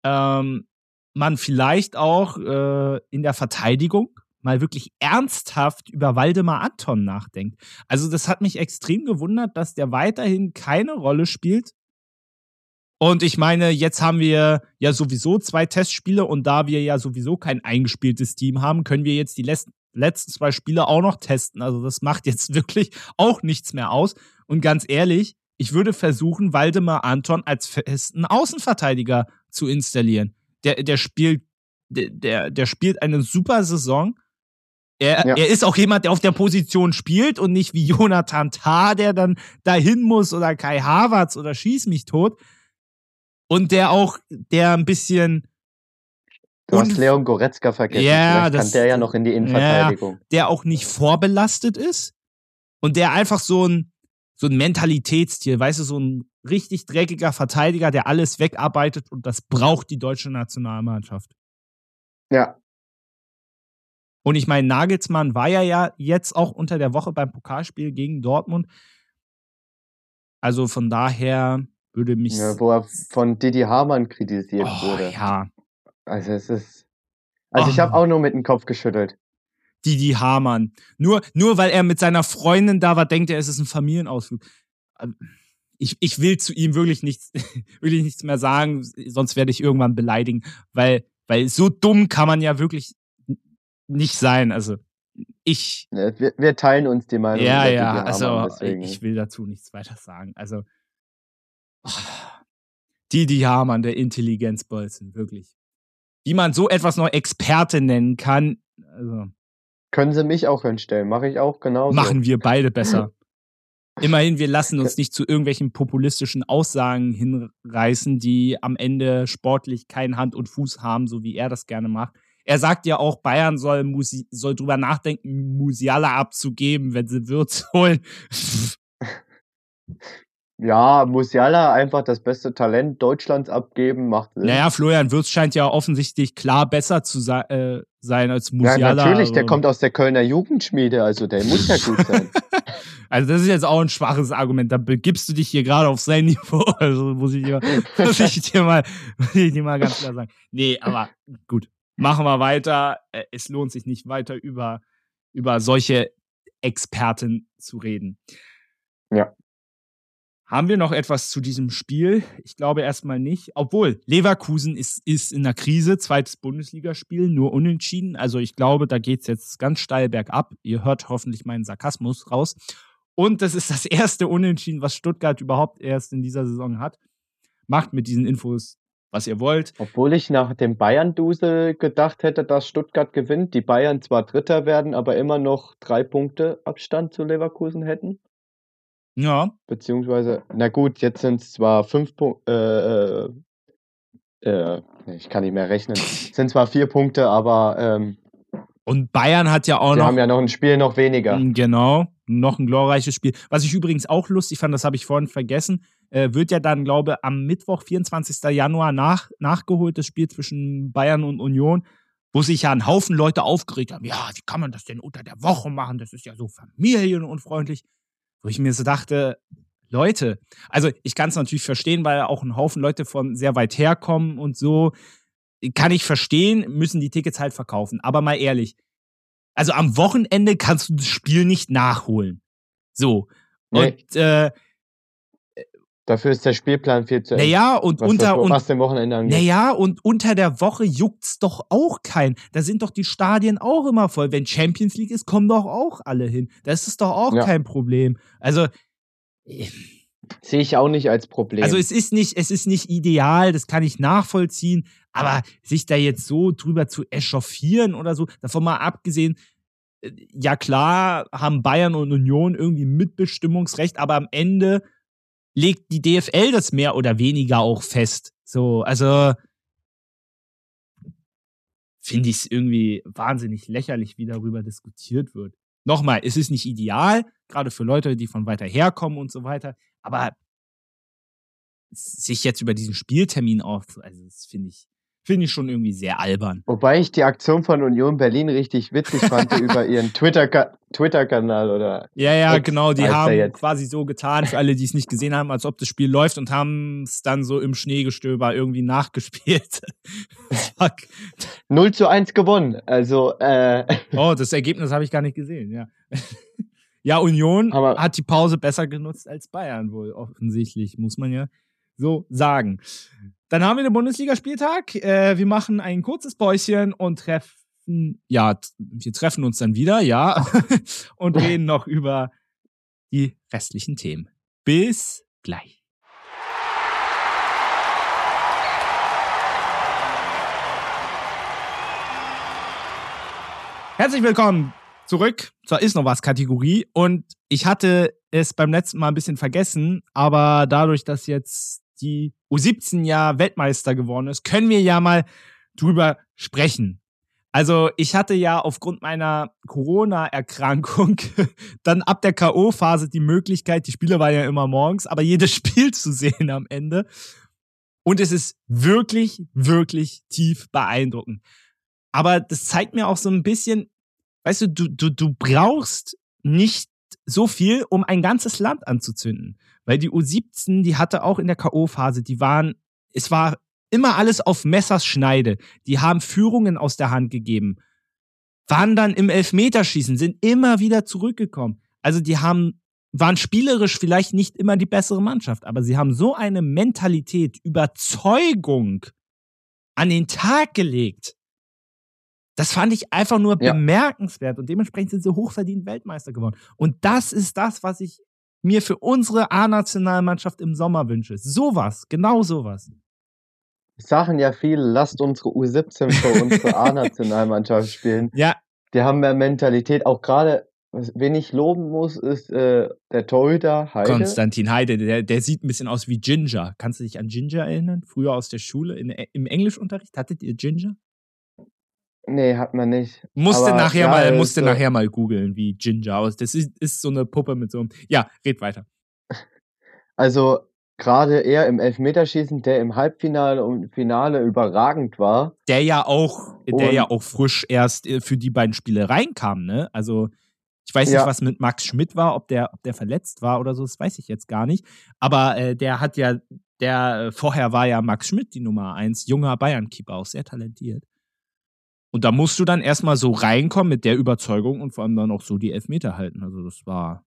ähm, man vielleicht auch äh, in der Verteidigung mal wirklich ernsthaft über Waldemar Anton nachdenkt. Also das hat mich extrem gewundert, dass der weiterhin keine Rolle spielt. Und ich meine, jetzt haben wir ja sowieso zwei Testspiele und da wir ja sowieso kein eingespieltes Team haben, können wir jetzt die letzten zwei Spiele auch noch testen. Also das macht jetzt wirklich auch nichts mehr aus. Und ganz ehrlich, ich würde versuchen, Waldemar Anton als festen Außenverteidiger zu installieren der, der spielt, der, der spielt eine super Saison. Er, ja. er ist auch jemand, der auf der Position spielt und nicht wie Jonathan Tah, der dann dahin muss oder Kai Havertz oder Schieß mich tot. Und der auch, der ein bisschen. Du hast Leon Goretzka vergessen. Ja, Vielleicht das, kann der ja noch in die Innenverteidigung. Ja, der auch nicht vorbelastet ist und der einfach so ein, so ein Mentalitätstier, weißt du, so ein richtig dreckiger Verteidiger, der alles wegarbeitet und das braucht die deutsche Nationalmannschaft. Ja. Und ich meine, Nagelsmann war ja, ja jetzt auch unter der Woche beim Pokalspiel gegen Dortmund. Also von daher würde mich. Ja, wo er von Didi Hamann kritisiert oh, wurde. Ja. Also es ist. Also oh. ich habe auch nur mit dem Kopf geschüttelt. Didi Hamann. Nur, nur weil er mit seiner Freundin da war, denkt er, es ist ein Familienausflug. ich, ich will zu ihm wirklich nichts, wirklich nichts mehr sagen, sonst werde ich irgendwann beleidigen, weil, weil so dumm kann man ja wirklich nicht sein. Also ich. Wir, wir teilen uns die Meinung. Ja, ja, also ich will dazu nichts weiter sagen. Also die, die Hamann, der Intelligenzbolzen, wirklich. Wie man so etwas noch Experte nennen kann, also. Können Sie mich auch hinstellen, mache ich auch genauso. Machen wir beide besser. Immerhin, wir lassen uns nicht zu irgendwelchen populistischen Aussagen hinreißen, die am Ende sportlich kein Hand und Fuß haben, so wie er das gerne macht. Er sagt ja auch, Bayern soll, Musi soll drüber nachdenken, Musiala abzugeben, wenn sie Würz holen. Ja, Musiala einfach das beste Talent Deutschlands abgeben, macht Sinn. Naja, Florian Würz scheint ja offensichtlich klar besser zu se äh, sein als Musiala. Ja, natürlich, der kommt aus der Kölner Jugendschmiede, also der muss ja gut sein. also das ist jetzt auch ein schwaches Argument, da begibst du dich hier gerade auf sein Niveau, also muss ich, dir, muss ich dir mal, muss ich dir mal ganz klar sagen. Nee, aber gut, machen wir weiter. Äh, es lohnt sich nicht weiter über, über solche Experten zu reden. Ja. Haben wir noch etwas zu diesem Spiel? Ich glaube erstmal nicht. Obwohl, Leverkusen ist, ist in der Krise, zweites Bundesligaspiel, nur unentschieden. Also ich glaube, da geht's jetzt ganz steil bergab. Ihr hört hoffentlich meinen Sarkasmus raus. Und das ist das erste Unentschieden, was Stuttgart überhaupt erst in dieser Saison hat. Macht mit diesen Infos, was ihr wollt. Obwohl ich nach dem Bayern-Dusel gedacht hätte, dass Stuttgart gewinnt, die Bayern zwar Dritter werden, aber immer noch drei Punkte Abstand zu Leverkusen hätten. Ja. Beziehungsweise, na gut, jetzt sind es zwar fünf Punkte, äh, äh, äh, ich kann nicht mehr rechnen. Sind zwar vier Punkte, aber ähm, und Bayern hat ja auch noch. Wir haben ja noch ein Spiel noch weniger. Genau, noch ein glorreiches Spiel. Was ich übrigens auch lustig fand, das habe ich vorhin vergessen, äh, wird ja dann, glaube am Mittwoch, 24. Januar, nach, nachgeholt, das Spiel zwischen Bayern und Union, wo sich ja ein Haufen Leute aufgeregt haben. Ja, wie kann man das denn unter der Woche machen? Das ist ja so familienunfreundlich. Wo ich mir so dachte, Leute, also ich kann es natürlich verstehen, weil auch ein Haufen Leute von sehr weit herkommen und so. Kann ich verstehen, müssen die Tickets halt verkaufen. Aber mal ehrlich, also am Wochenende kannst du das Spiel nicht nachholen. So. Nee. Und äh, Dafür ist der Spielplan viel zu. Naja, und was unter das, was dem Wochenende angeht. Naja, und unter der Woche juckt's doch auch kein. Da sind doch die Stadien auch immer voll. Wenn Champions League ist, kommen doch auch alle hin. Das ist doch auch ja. kein Problem. Also äh, sehe ich auch nicht als Problem. Also es ist nicht, es ist nicht ideal, das kann ich nachvollziehen, aber sich da jetzt so drüber zu echauffieren oder so, davon mal abgesehen, äh, ja klar, haben Bayern und Union irgendwie Mitbestimmungsrecht, aber am Ende legt die DFL das mehr oder weniger auch fest. So, also finde ich es irgendwie wahnsinnig lächerlich, wie darüber diskutiert wird. Nochmal, es ist nicht ideal, gerade für Leute, die von weiter herkommen und so weiter, aber sich jetzt über diesen Spieltermin auf, also das finde ich, finde ich schon irgendwie sehr albern. Wobei ich die Aktion von Union Berlin richtig witzig fand über ihren Twitter-Kanal Twitter oder. Ja, ja, X genau. Die haben quasi so getan, für alle, die es nicht gesehen haben, als ob das Spiel läuft und haben es dann so im Schneegestöber irgendwie nachgespielt. 0 zu 1 gewonnen. Also, äh. Oh, das Ergebnis habe ich gar nicht gesehen, ja. Ja, Union Aber hat die Pause besser genutzt als Bayern wohl offensichtlich, muss man ja so sagen. Dann haben wir den Bundesligaspieltag. Äh, wir machen ein kurzes Päuschen und treffen, ja, wir treffen uns dann wieder, ja, und reden noch über die restlichen Themen. Bis gleich. Herzlich willkommen zurück zur Ist noch was Kategorie. Und ich hatte es beim letzten Mal ein bisschen vergessen, aber dadurch, dass jetzt die U17 ja Weltmeister geworden ist, können wir ja mal drüber sprechen. Also ich hatte ja aufgrund meiner Corona-Erkrankung dann ab der KO-Phase die Möglichkeit, die Spiele waren ja immer morgens, aber jedes Spiel zu sehen am Ende. Und es ist wirklich, wirklich tief beeindruckend. Aber das zeigt mir auch so ein bisschen, weißt du, du, du, du brauchst nicht so viel, um ein ganzes Land anzuzünden. Weil die U17, die hatte auch in der K.O.-Phase, die waren, es war immer alles auf Messers Schneide. Die haben Führungen aus der Hand gegeben, waren dann im Elfmeterschießen, sind immer wieder zurückgekommen. Also die haben waren spielerisch vielleicht nicht immer die bessere Mannschaft, aber sie haben so eine Mentalität, Überzeugung an den Tag gelegt. Das fand ich einfach nur ja. bemerkenswert und dementsprechend sind sie hochverdient Weltmeister geworden. Und das ist das, was ich mir für unsere A-Nationalmannschaft im Sommer wünsche. Sowas, genau sowas. Sagen ja viele, lasst unsere U17 für unsere A-Nationalmannschaft spielen. Ja. Die haben mehr Mentalität, auch gerade Wen ich loben muss, ist äh, der Torhüter Heide. Konstantin Heide, der, der sieht ein bisschen aus wie Ginger. Kannst du dich an Ginger erinnern? Früher aus der Schule, in, im Englischunterricht, hattet ihr Ginger? Nee, hat man nicht. Musste Aber, nachher ja, mal, musste so nachher mal googeln, wie Ginger aus. Das ist, ist so eine Puppe mit so einem. Ja, red weiter. Also, gerade er im Elfmeterschießen, der im Halbfinale und Finale überragend war. Der ja auch, der ja auch frisch erst äh, für die beiden Spiele reinkam, ne? Also, ich weiß ja. nicht, was mit Max Schmidt war, ob der, ob der verletzt war oder so, das weiß ich jetzt gar nicht. Aber äh, der hat ja, der äh, vorher war ja Max Schmidt die Nummer eins, junger Bayern-Keeper, auch sehr talentiert. Und da musst du dann erstmal so reinkommen mit der Überzeugung und vor allem dann auch so die Elfmeter halten. Also das war.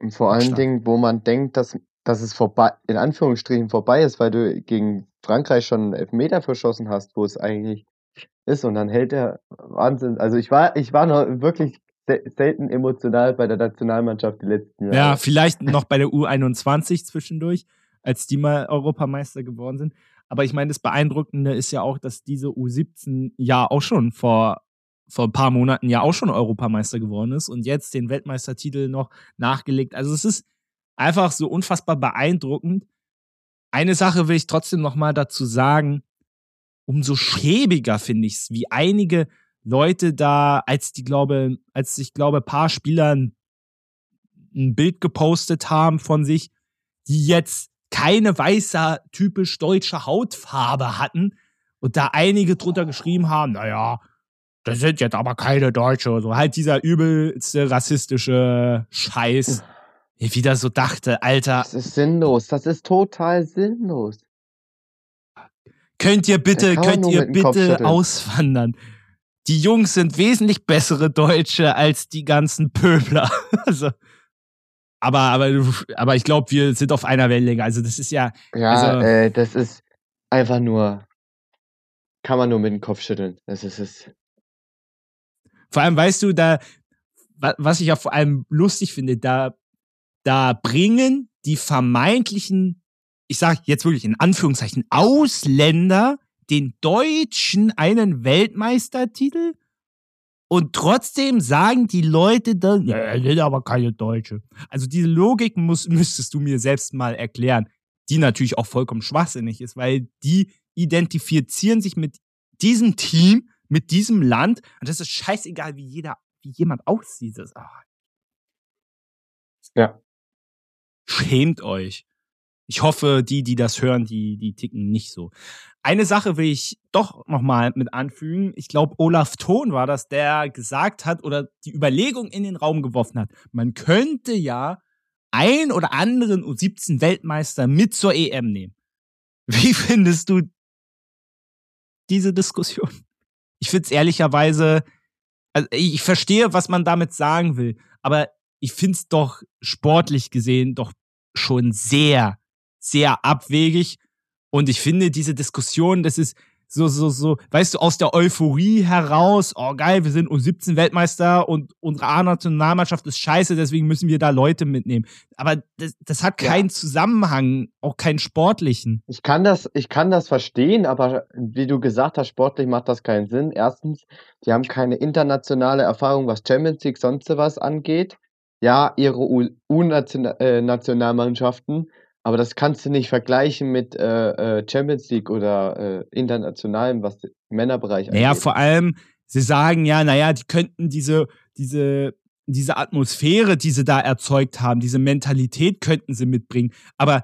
Und vor allen stark. Dingen, wo man denkt, dass, dass es vorbei, in Anführungsstrichen vorbei ist, weil du gegen Frankreich schon einen Elfmeter verschossen hast, wo es eigentlich ist. Und dann hält er Wahnsinn. Also ich war, ich war noch wirklich selten emotional bei der Nationalmannschaft die letzten Jahre. Ja, vielleicht noch bei der U21 zwischendurch, als die mal Europameister geworden sind. Aber ich meine, das Beeindruckende ist ja auch, dass diese U17 ja auch schon vor, vor ein paar Monaten ja auch schon Europameister geworden ist und jetzt den Weltmeistertitel noch nachgelegt. Also es ist einfach so unfassbar beeindruckend. Eine Sache will ich trotzdem noch mal dazu sagen. Umso schäbiger finde ich es, wie einige Leute da, als die glaube, als ich glaube, paar Spieler ein Bild gepostet haben von sich, die jetzt keine weiße, typisch deutsche Hautfarbe hatten und da einige drunter geschrieben haben, naja, das sind jetzt aber keine Deutsche. So halt dieser übelste rassistische Scheiß. Ich wieder so dachte, Alter. Das ist sinnlos. Das ist total sinnlos. Könnt ihr bitte, könnt ihr bitte auswandern? die Jungs sind wesentlich bessere Deutsche als die ganzen Pöbler. also, aber, aber, aber ich glaube, wir sind auf einer Wellenlänge. Also, das ist ja. Ja, also, äh, das ist einfach nur. Kann man nur mit dem Kopf schütteln. Das ist es. Vor allem, weißt du, da, was ich ja vor allem lustig finde, da, da bringen die vermeintlichen, ich sage jetzt wirklich in Anführungszeichen, Ausländer den Deutschen einen Weltmeistertitel und trotzdem sagen die Leute dann, ja, er will aber keine Deutsche. Also diese Logik muss, müsstest du mir selbst mal erklären, die natürlich auch vollkommen schwachsinnig ist, weil die identifizieren sich mit diesem Team, mit diesem Land und das ist scheißegal, wie jeder, wie jemand aussieht. Das, oh. Ja. Schämt euch. Ich hoffe, die, die das hören, die, die ticken nicht so. Eine Sache will ich doch nochmal mit anfügen. Ich glaube, Olaf Thon war das, der gesagt hat oder die Überlegung in den Raum geworfen hat. Man könnte ja ein oder anderen U17 Weltmeister mit zur EM nehmen. Wie findest du diese Diskussion? Ich finde es ehrlicherweise, also ich verstehe, was man damit sagen will, aber ich finde es doch sportlich gesehen doch schon sehr, sehr abwegig. Und ich finde, diese Diskussion, das ist so, so, so, weißt du, aus der Euphorie heraus, oh geil, wir sind U17 Weltmeister und unsere A-Nationalmannschaft ist scheiße, deswegen müssen wir da Leute mitnehmen. Aber das, das hat keinen ja. Zusammenhang, auch keinen sportlichen. Ich kann das, ich kann das verstehen, aber wie du gesagt hast, sportlich macht das keinen Sinn. Erstens, die haben keine internationale Erfahrung, was Champions League sonst was angeht. Ja, ihre U-Nationalmannschaften aber das kannst du nicht vergleichen mit äh, äh, Champions League oder äh, internationalem, was den Männerbereich angeht. Naja, vor allem, sie sagen ja, naja, die könnten diese, diese, diese Atmosphäre, die sie da erzeugt haben, diese Mentalität könnten sie mitbringen. Aber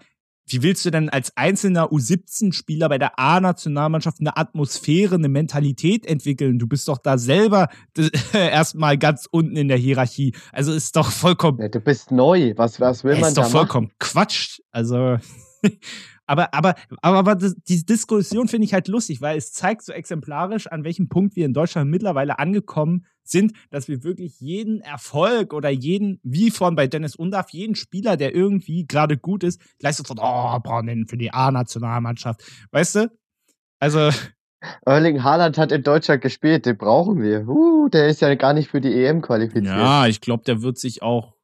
wie willst du denn als einzelner U17-Spieler bei der A-Nationalmannschaft eine Atmosphäre, eine Mentalität entwickeln? Du bist doch da selber erstmal ganz unten in der Hierarchie. Also ist doch vollkommen. Ja, du bist neu. Was, was will man da Ist doch vollkommen machen? Quatsch. Also. aber, aber, aber, aber diese Diskussion finde ich halt lustig, weil es zeigt so exemplarisch, an welchem Punkt wir in Deutschland mittlerweile angekommen sind, dass wir wirklich jeden Erfolg oder jeden, wie von bei Dennis Undaff, jeden Spieler, der irgendwie gerade gut ist, gleich sofort, oh, brauchen für die A-Nationalmannschaft. Weißt du? Also. Erling Haaland hat in Deutschland gespielt, den brauchen wir. Uh, der ist ja gar nicht für die EM qualifiziert. Ja, ich glaube, der wird sich auch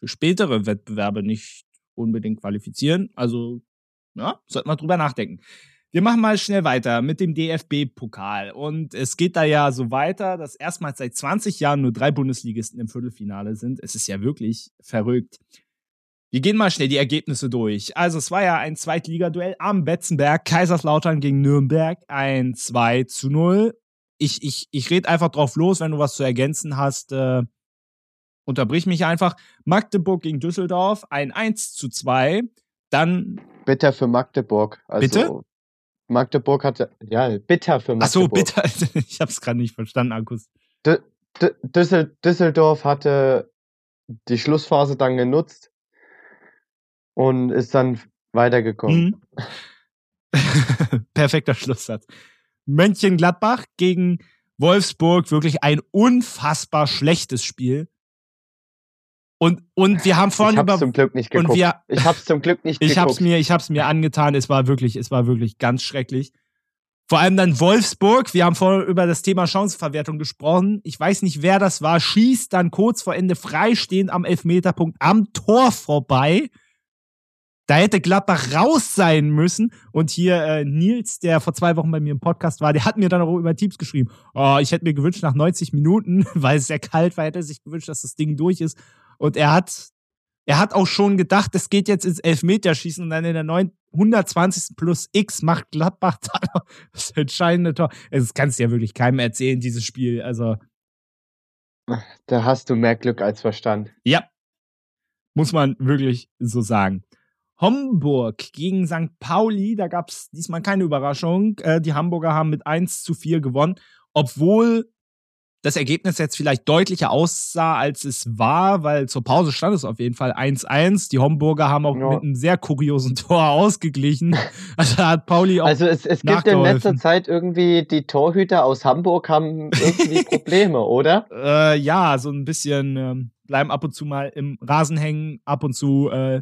für spätere Wettbewerbe nicht unbedingt qualifizieren. Also, ja, sollte man drüber nachdenken. Wir machen mal schnell weiter mit dem DFB-Pokal. Und es geht da ja so weiter, dass erstmals seit 20 Jahren nur drei Bundesligisten im Viertelfinale sind. Es ist ja wirklich verrückt. Wir gehen mal schnell die Ergebnisse durch. Also es war ja ein Zweitligaduell am Betzenberg, Kaiserslautern gegen Nürnberg, ein 2 zu 0. Ich, ich, ich rede einfach drauf los, wenn du was zu ergänzen hast, äh, unterbrich mich einfach. Magdeburg gegen Düsseldorf, ein 1 zu 2. Dann. Bitter für Magdeburg. Also Bitte? Magdeburg hatte, ja, bitter für Magdeburg. Ach so, bitter. Ich habe es gerade nicht verstanden, Akkus. D D Düssel Düsseldorf hatte die Schlussphase dann genutzt und ist dann weitergekommen. Mhm. Perfekter Schlusssatz. Mönchengladbach gegen Wolfsburg, wirklich ein unfassbar schlechtes Spiel. Und, und wir haben vorhin ich hab's über. Zum Glück nicht geguckt. Und wir, ich hab's zum Glück nicht ich geguckt. Hab's mir, ich hab's mir angetan. Es war wirklich, es war wirklich ganz schrecklich. Vor allem dann Wolfsburg. Wir haben vorhin über das Thema Chancenverwertung gesprochen. Ich weiß nicht, wer das war. Schießt dann kurz vor Ende freistehend am Elfmeterpunkt am Tor vorbei. Da hätte Gladbach raus sein müssen. Und hier äh, Nils, der vor zwei Wochen bei mir im Podcast war, der hat mir dann auch über Teams geschrieben. Oh, ich hätte mir gewünscht, nach 90 Minuten, weil es sehr kalt war, hätte er sich gewünscht, dass das Ding durch ist. Und er hat, er hat auch schon gedacht, es geht jetzt ins Elfmeterschießen und dann in der 120. plus X macht Gladbach das entscheidende Tor. Das kannst du ja wirklich keinem erzählen, dieses Spiel. Also. Da hast du mehr Glück als Verstand. Ja. Muss man wirklich so sagen. Homburg gegen St. Pauli, da gab es diesmal keine Überraschung. Äh, die Hamburger haben mit 1 zu 4 gewonnen, obwohl das Ergebnis jetzt vielleicht deutlicher aussah, als es war, weil zur Pause stand es auf jeden Fall 1-1. Die Homburger haben auch ja. mit einem sehr kuriosen Tor ausgeglichen. Also da hat Pauli auch. Also es, es gibt in letzter Zeit irgendwie die Torhüter aus Hamburg haben irgendwie Probleme, oder? Äh, ja, so ein bisschen äh, bleiben ab und zu mal im Rasen hängen, ab und zu äh,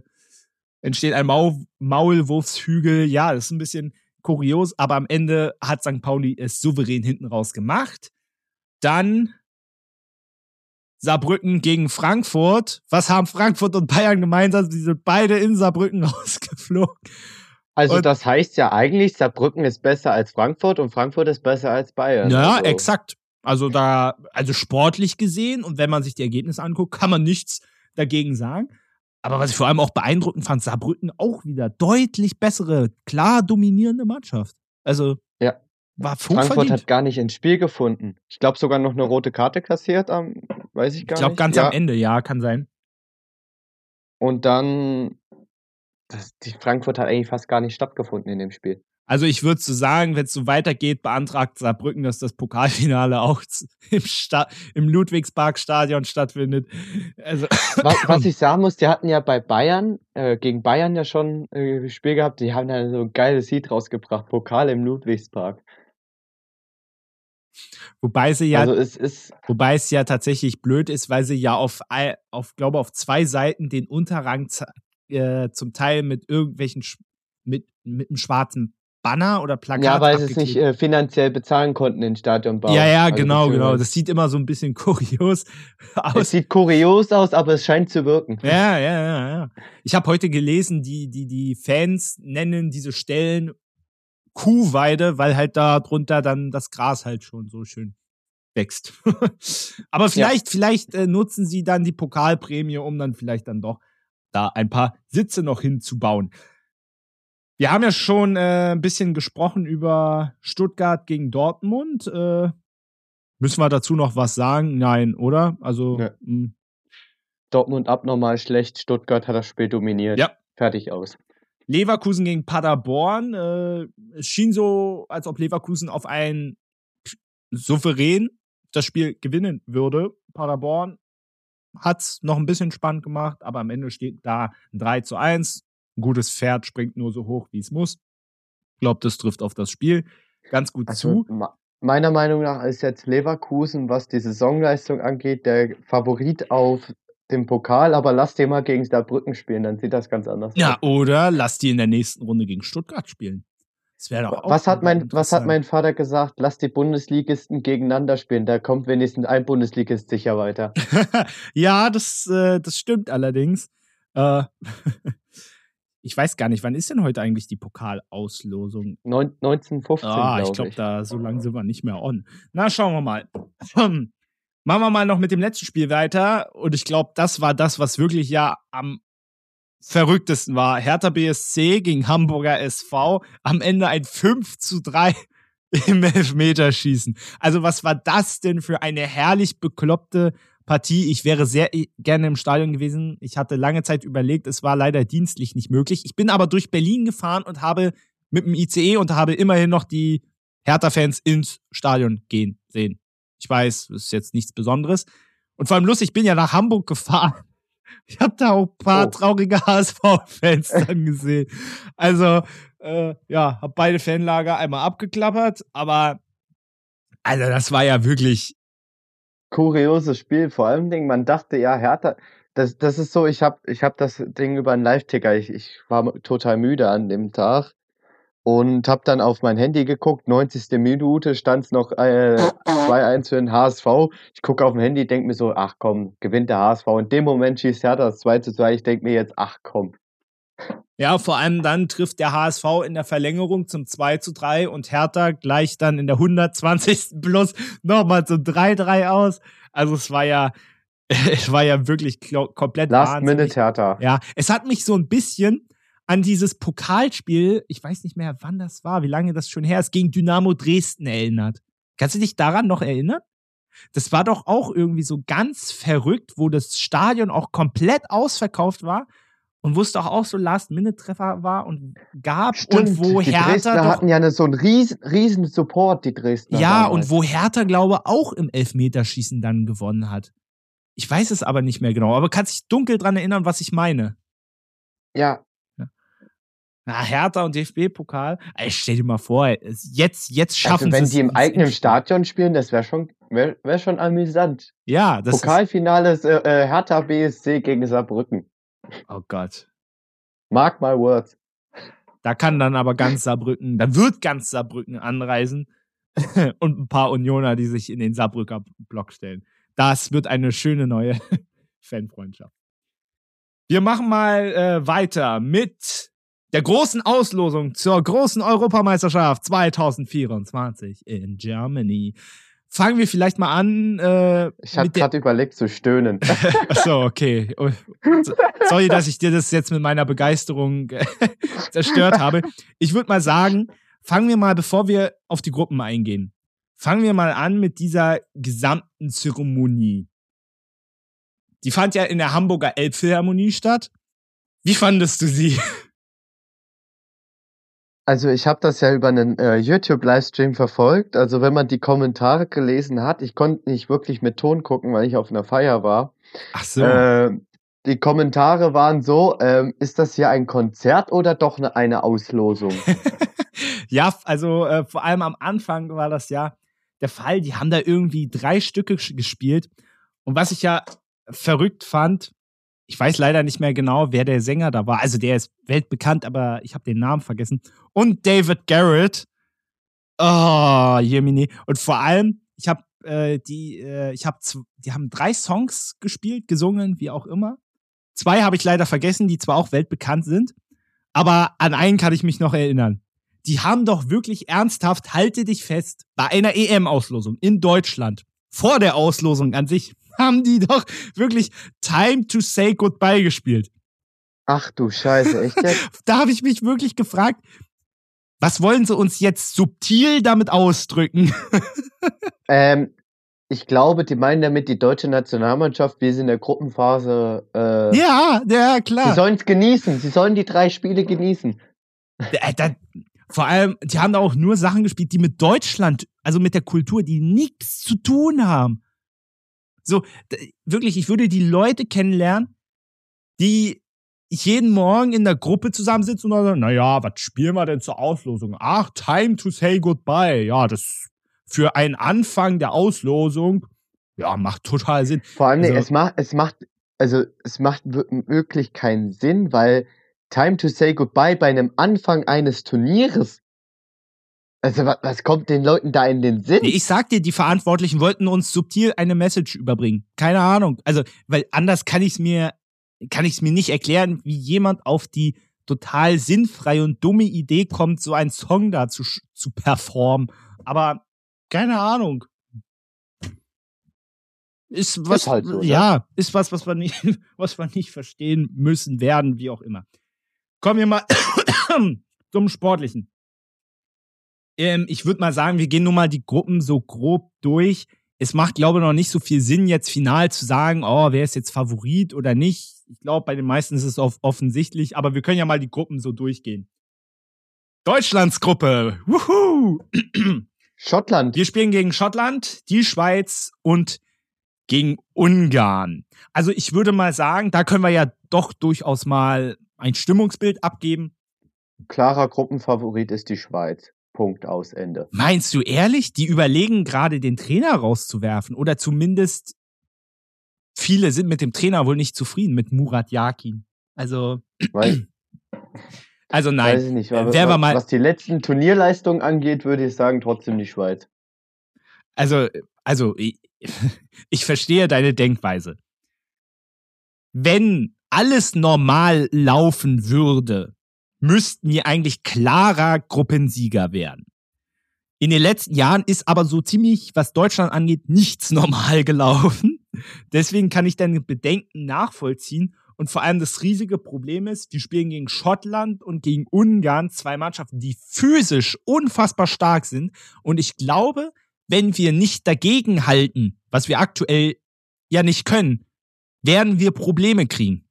entsteht ein Maul Maulwurfshügel. Ja, das ist ein bisschen kurios, aber am Ende hat St. Pauli es souverän hinten raus gemacht. Dann Saarbrücken gegen Frankfurt. Was haben Frankfurt und Bayern gemeinsam? Sie sind beide in Saarbrücken rausgeflogen. Also und das heißt ja eigentlich, Saarbrücken ist besser als Frankfurt und Frankfurt ist besser als Bayern. Ja, also. exakt. Also da, also sportlich gesehen und wenn man sich die Ergebnisse anguckt, kann man nichts dagegen sagen. Aber was ich vor allem auch beeindruckend fand, Saarbrücken auch wieder deutlich bessere, klar dominierende Mannschaft. Also ja. War Frankfurt hat gar nicht ins Spiel gefunden. Ich glaube sogar noch eine rote Karte kassiert, am, weiß ich gar ich glaub, nicht. Ich glaube ganz ja. am Ende, ja, kann sein. Und dann, das, die Frankfurt hat eigentlich fast gar nicht stattgefunden in dem Spiel. Also ich würde so sagen, wenn es so weitergeht, beantragt Saarbrücken, dass das Pokalfinale auch im, Sta im Ludwigsparkstadion stattfindet. Also was, was, ich sagen muss, die hatten ja bei Bayern, äh, gegen Bayern ja schon äh, Spiel gehabt, die haben ja so ein geiles Lied rausgebracht, Pokal im Ludwigspark. Wobei sie ja, also es ist, wobei es ja tatsächlich blöd ist, weil sie ja auf, auf glaube auf zwei Seiten den Unterrang äh, zum Teil mit irgendwelchen mit mit einem schwarzen Banner oder Plakat. Ja, weil sie es nicht äh, finanziell bezahlen konnten, den Stadionbau. Ja, ja, also genau, genau. Das sieht immer so ein bisschen kurios aus. Es sieht kurios aus, aber es scheint zu wirken. Ja, ja, ja, ja. Ich habe heute gelesen, die, die, die Fans nennen diese Stellen Kuhweide, weil halt da drunter dann das Gras halt schon so schön wächst. Aber vielleicht, ja. vielleicht äh, nutzen sie dann die Pokalprämie, um dann vielleicht dann doch da ein paar Sitze noch hinzubauen. Wir haben ja schon äh, ein bisschen gesprochen über Stuttgart gegen Dortmund. Äh, müssen wir dazu noch was sagen? Nein, oder? Also. Ja. Hm. Dortmund abnormal schlecht, Stuttgart hat das Spiel dominiert. Ja. Fertig aus. Leverkusen gegen Paderborn. Äh, es schien so, als ob Leverkusen auf ein souverän das Spiel gewinnen würde. Paderborn hat es noch ein bisschen spannend gemacht, aber am Ende steht da ein 3 zu 1. Ein gutes Pferd springt nur so hoch, wie es muss. Ich glaube, das trifft auf das Spiel ganz gut also, zu. meiner Meinung nach ist jetzt Leverkusen, was die Saisonleistung angeht, der Favorit auf den Pokal, aber lass die mal gegen Saarbrücken spielen, dann sieht das ganz anders Ja, aus. oder lass die in der nächsten Runde gegen Stuttgart spielen. Das wäre doch auch Was hat, mein, was hat mein Vater gesagt? Lass die Bundesligisten gegeneinander spielen, da kommt wenigstens ein Bundesligist sicher weiter. ja, das, äh, das stimmt allerdings. Äh, ich weiß gar nicht, wann ist denn heute eigentlich die Pokalauslosung? Neun, 1915, Ah, ich glaube ich. da so lange sind wir nicht mehr on. Na, schauen wir mal. Machen wir mal noch mit dem letzten Spiel weiter. Und ich glaube, das war das, was wirklich ja am verrücktesten war. Hertha BSC gegen Hamburger SV. Am Ende ein 5 zu 3 im Elfmeterschießen. Also, was war das denn für eine herrlich bekloppte Partie? Ich wäre sehr gerne im Stadion gewesen. Ich hatte lange Zeit überlegt, es war leider dienstlich nicht möglich. Ich bin aber durch Berlin gefahren und habe mit dem ICE und habe immerhin noch die Hertha-Fans ins Stadion gehen sehen. Ich weiß, das ist jetzt nichts Besonderes. Und vor allem lustig, ich bin ja nach Hamburg gefahren. Ich habe da auch ein paar Oh. traurige HSV-Fans dann gesehen. Also, äh, ja, habe beide Fanlager einmal abgeklappert, aber also das war ja wirklich, Kurioses Spiel, vor allem Ding, man dachte ja, Hertha, das, das ist so, ich habe ich hab das Ding über einen Live-Ticker, ich, ich war total müde an dem Tag und habe dann auf mein Handy geguckt, 90. Minute stand es noch äh, 2-1 für den HSV. Ich gucke auf dem Handy, denke mir so, ach komm, gewinnt der HSV. In dem Moment schießt Hertha das 2 zu 2, ich denke mir jetzt, ach komm. ja, vor allem dann trifft der HSV in der Verlängerung zum 2 zu 3 und Hertha gleich dann in der 120. plus nochmal zum 3-3 aus. Also es war ja, es war ja wirklich komplett Last. Minute Hertha. Ja, es hat mich so ein bisschen an dieses Pokalspiel, ich weiß nicht mehr, wann das war, wie lange das schon her ist, gegen Dynamo Dresden erinnert. Kannst du dich daran noch erinnern? Das war doch auch irgendwie so ganz verrückt, wo das Stadion auch komplett ausverkauft war und wo es doch auch so Last-Minute-Treffer war und gab und wo die Hertha Dresdner doch hatten ja eine, so einen riesen, riesen Support, die Dresdner. ja, damals. und wo Hertha, glaube auch im Elfmeterschießen dann gewonnen hat. Ich weiß es aber nicht mehr genau, aber kannst dich dunkel dran erinnern, was ich meine. Ja, Na, Hertha und DFB-Pokal. Ey, stell dir mal vor, jetzt, jetzt schaffen also wenn sie die im eigenen. Stadion spielen, das wäre schon, wär, wär schon amüsant. Ja, das Pokalfinale ist äh, äh, Hertha BSC gegen Saarbrücken. Oh Gott. Mark my words. Da kann dann aber ganz Saarbrücken, da wird ganz Saarbrücken anreisen und ein paar Unioner, die sich in den Saarbrücker Block stellen. Das wird eine schöne neue Fanfreundschaft. Wir machen mal äh, weiter mit der großen Auslosung zur großen Europameisterschaft 2024 in Germany. Fangen wir vielleicht mal an. Äh, Ich der- gerade überlegt zu stöhnen. Achso, okay. Oh, so- Sorry, dass ich dir das jetzt mit meiner Begeisterung äh, zerstört habe. Ich würde mal sagen, fangen wir mal, bevor wir auf die Gruppen eingehen, fangen wir mal an mit dieser gesamten Zeremonie. Die fand ja in der Hamburger Elbphilharmonie statt. Wie fandest du sie? Also ich habe das ja über einen äh, YouTube-Livestream verfolgt. Also wenn man die Kommentare gelesen hat, ich konnte nicht wirklich mit Ton gucken, weil ich auf einer Feier war. Ach so. Äh, die Kommentare waren so, ähm, ist das hier ein Konzert oder doch eine, eine Auslosung? ja, also äh, vor allem am Anfang war das ja der Fall. Die haben da irgendwie drei Stücke gespielt. Und was ich ja verrückt fand, ich weiß leider nicht mehr genau, wer der Sänger da war. Also der ist weltbekannt, aber ich habe den Namen vergessen. Und David Garrett. Oh, Jemini. Und vor allem, ich habe äh, die, äh, ich habe, die haben drei Songs gespielt, gesungen, wie auch immer. Zwei habe ich leider vergessen, die zwar auch weltbekannt sind, aber an einen kann ich mich noch erinnern. Die haben doch wirklich ernsthaft, halte dich fest, bei einer EM-Auslosung in Deutschland, vor der Auslosung an sich, haben die doch wirklich Time to Say Goodbye gespielt. Ach du Scheiße, echt jetzt? Da habe ich mich wirklich gefragt, was wollen sie uns jetzt subtil damit ausdrücken? ähm, ich glaube, die meinen damit die deutsche Nationalmannschaft, wie sie in der Gruppenphase. Äh, ja, ja, Sie klar. sollen es genießen. Sie sollen die drei Spiele genießen. Äh, da, vor allem, die haben da auch nur Sachen gespielt, die mit Deutschland, also mit der Kultur, die nichts zu tun haben. So, wirklich, ich würde die Leute kennenlernen, die jeden Morgen in der Gruppe zusammensitzen und dann sagen, naja, was spielen wir denn zur Auslosung? Ach, time to say goodbye. Ja, das für einen Anfang der Auslosung, ja, macht total Sinn. Vor allem, Also- es macht, es macht, also es macht wir- wirklich keinen Sinn, weil Time to say goodbye bei einem Anfang eines Turnieres. Also was, was kommt den Leuten da in den Sinn? Nee, ich sag dir, die Verantwortlichen wollten uns subtil eine Message überbringen. Keine Ahnung. Also, weil anders kann ich es mir, kann ich es mir nicht erklären, wie jemand auf die total sinnfreie und dumme Idee kommt, so einen Song da zu, zu performen. Aber keine Ahnung. Ist was, halt so, ne? ja, ist was, was wir nicht, was wir nicht verstehen müssen, werden, wie auch immer. Kommen wir mal zum Sportlichen. Ähm, ich würde mal sagen, wir gehen nun mal die Gruppen so grob durch. Es macht, glaube ich, noch nicht so viel Sinn, jetzt final zu sagen, oh, wer ist jetzt Favorit oder nicht. Ich glaube, bei den meisten ist es off offensichtlich, aber wir können ja mal die Gruppen so durchgehen. Deutschlands Gruppe. Wuhu! Schottland. Wir spielen gegen Schottland, die Schweiz und gegen Ungarn. Also ich würde mal sagen, da können wir ja doch durchaus mal ein Stimmungsbild abgeben. Klarer Gruppenfavorit ist die Schweiz. Punkt aus Ende. Meinst du ehrlich, die überlegen gerade den Trainer rauszuwerfen oder zumindest viele sind mit dem Trainer wohl nicht zufrieden mit Murat Yakin. Also Weil, also weiß nein. ich nicht. Aber, Wer war was, mal- was die letzten Turnierleistungen angeht, würde ich sagen, trotzdem die Schweiz. Also also ich, ich verstehe deine Denkweise. Wenn alles normal laufen würde, müssten wir eigentlich klarer Gruppensieger werden. In den letzten Jahren ist aber so ziemlich, was Deutschland angeht, nichts normal gelaufen. Deswegen kann ich deine Bedenken nachvollziehen. Und vor allem das riesige Problem ist, wir spielen gegen Schottland und gegen Ungarn, zwei Mannschaften, die physisch unfassbar stark sind. Und ich glaube, wenn wir nicht dagegen halten, was wir aktuell ja nicht können, werden wir Probleme kriegen.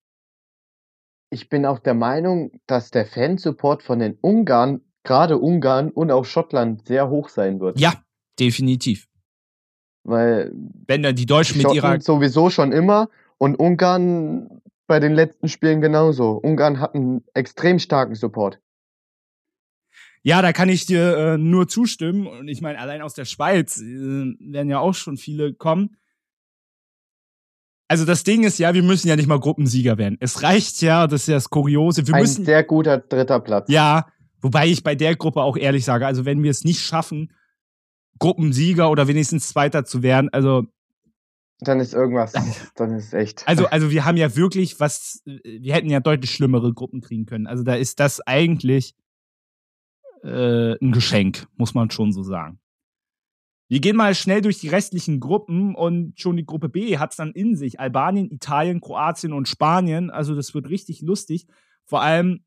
Ich bin auch der Meinung, dass der Fansupport von den Ungarn, gerade Ungarn und auch Schottland, sehr hoch sein wird. Ja, definitiv. Weil Wenn dann die Deutschen mit ihrer Schotten sowieso schon immer und Ungarn bei den letzten Spielen genauso. Ungarn hat einen extrem starken Support. Ja, da kann ich dir äh, nur zustimmen. Und ich meine, allein aus der Schweiz äh, werden ja auch schon viele kommen. Also das Ding ist ja, wir müssen ja nicht mal Gruppensieger werden. Es reicht ja, das ist ja das Kuriose. Wir Ein müssen sehr guter dritter Platz. ja, wobei ich bei der Gruppe auch ehrlich sage, also wenn wir es nicht schaffen, Gruppensieger oder wenigstens Zweiter zu werden, also Dann ist irgendwas, dann ist echt. also also wir haben ja wirklich was, wir hätten ja deutlich schlimmere Gruppen kriegen können. Also da ist das eigentlich äh, ein Geschenk, muss man schon so sagen. Wir gehen mal schnell durch die restlichen Gruppen und schon die Gruppe B hat es dann in sich. Albanien, Italien, Kroatien und Spanien. Also das wird richtig lustig. Vor allem,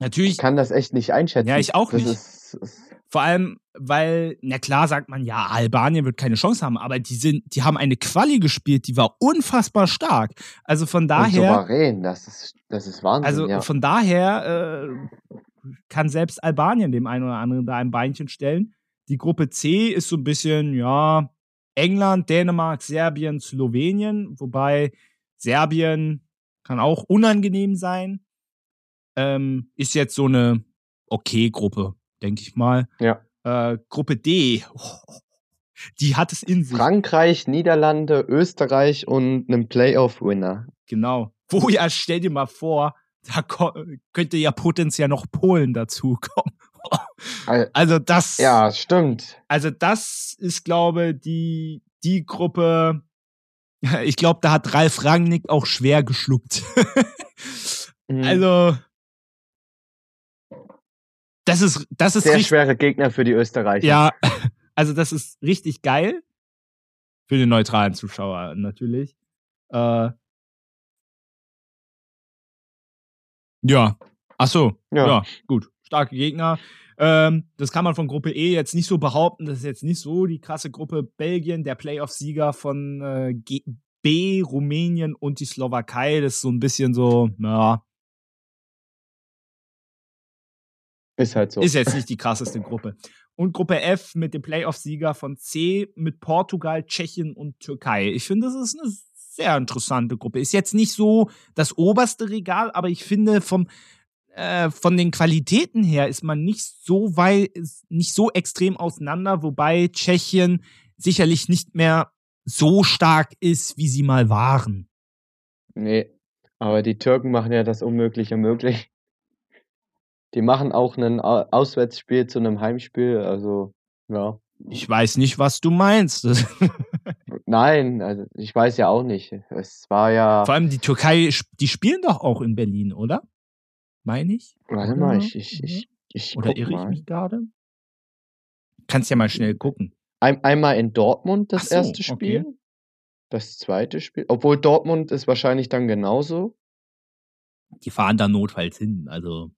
natürlich, ich kann das echt nicht einschätzen. Ja, ich auch das nicht. Ist, ist, vor allem, weil, na klar sagt man, ja, Albanien wird keine Chance haben, aber die sind, die haben eine Quali gespielt, die war unfassbar stark. Also von und daher. souverän, das ist, das ist Wahnsinn. Also ja. von daher äh, kann selbst Albanien dem einen oder anderen da ein Beinchen stellen. Die Gruppe C ist so ein bisschen, ja, England, Dänemark, Serbien, Slowenien, wobei Serbien kann auch unangenehm sein. Ähm, ist jetzt so eine okay Gruppe, denke ich mal. Ja. Äh, Gruppe D, die hat es in sich. Frankreich, Niederlande, Österreich und einen Playoff-Winner. Genau. Wo ja, stell dir mal vor, da könnte ja potenziell noch Polen dazukommen. Al- Also das, Ja, stimmt. also das ist, glaube die die Gruppe. Ich glaube, da hat Ralf Rangnick auch schwer geschluckt. Mhm. also das ist das ist Sehr richtig, schwere Gegner für die Österreicher. ja, also das ist richtig geil für den neutralen Zuschauer natürlich. Äh, ja, ach so, Ja. Ja, gut. Starke Gegner. Ähm, das kann man von Gruppe E jetzt nicht so behaupten. Das ist jetzt nicht so die krasse Gruppe. Belgien, der Playoff-Sieger von äh, B, Rumänien und die Slowakei. Das ist so ein bisschen so, ja, Ist halt so. ist jetzt nicht die krasseste Gruppe. Und Gruppe F mit dem Playoff-Sieger von C mit Portugal, Tschechien und Türkei. Ich finde, das ist eine sehr interessante Gruppe. Ist jetzt nicht so das oberste Regal, aber ich finde vom äh, von den Qualitäten her ist man nicht so weit, nicht so extrem auseinander, wobei Tschechien sicherlich nicht mehr so stark ist, wie sie mal waren. Nee, aber die Türken machen ja das Unmögliche möglich. Die machen auch ein Auswärtsspiel zu einem Heimspiel, also ja. Ich weiß nicht, was du meinst. Nein, also ich weiß ja auch nicht. Es war ja. Vor allem die Türkei, die spielen doch auch in Berlin, oder? Meine ich? Warte mal, ich, ich, ich, ich Oder irre ich mich gerade? Kannst ja mal schnell gucken. Ein, einmal in Dortmund das so, erste Spiel. Okay. Das zweite Spiel. Obwohl Dortmund ist wahrscheinlich dann genauso. Die fahren da notfalls hin. Also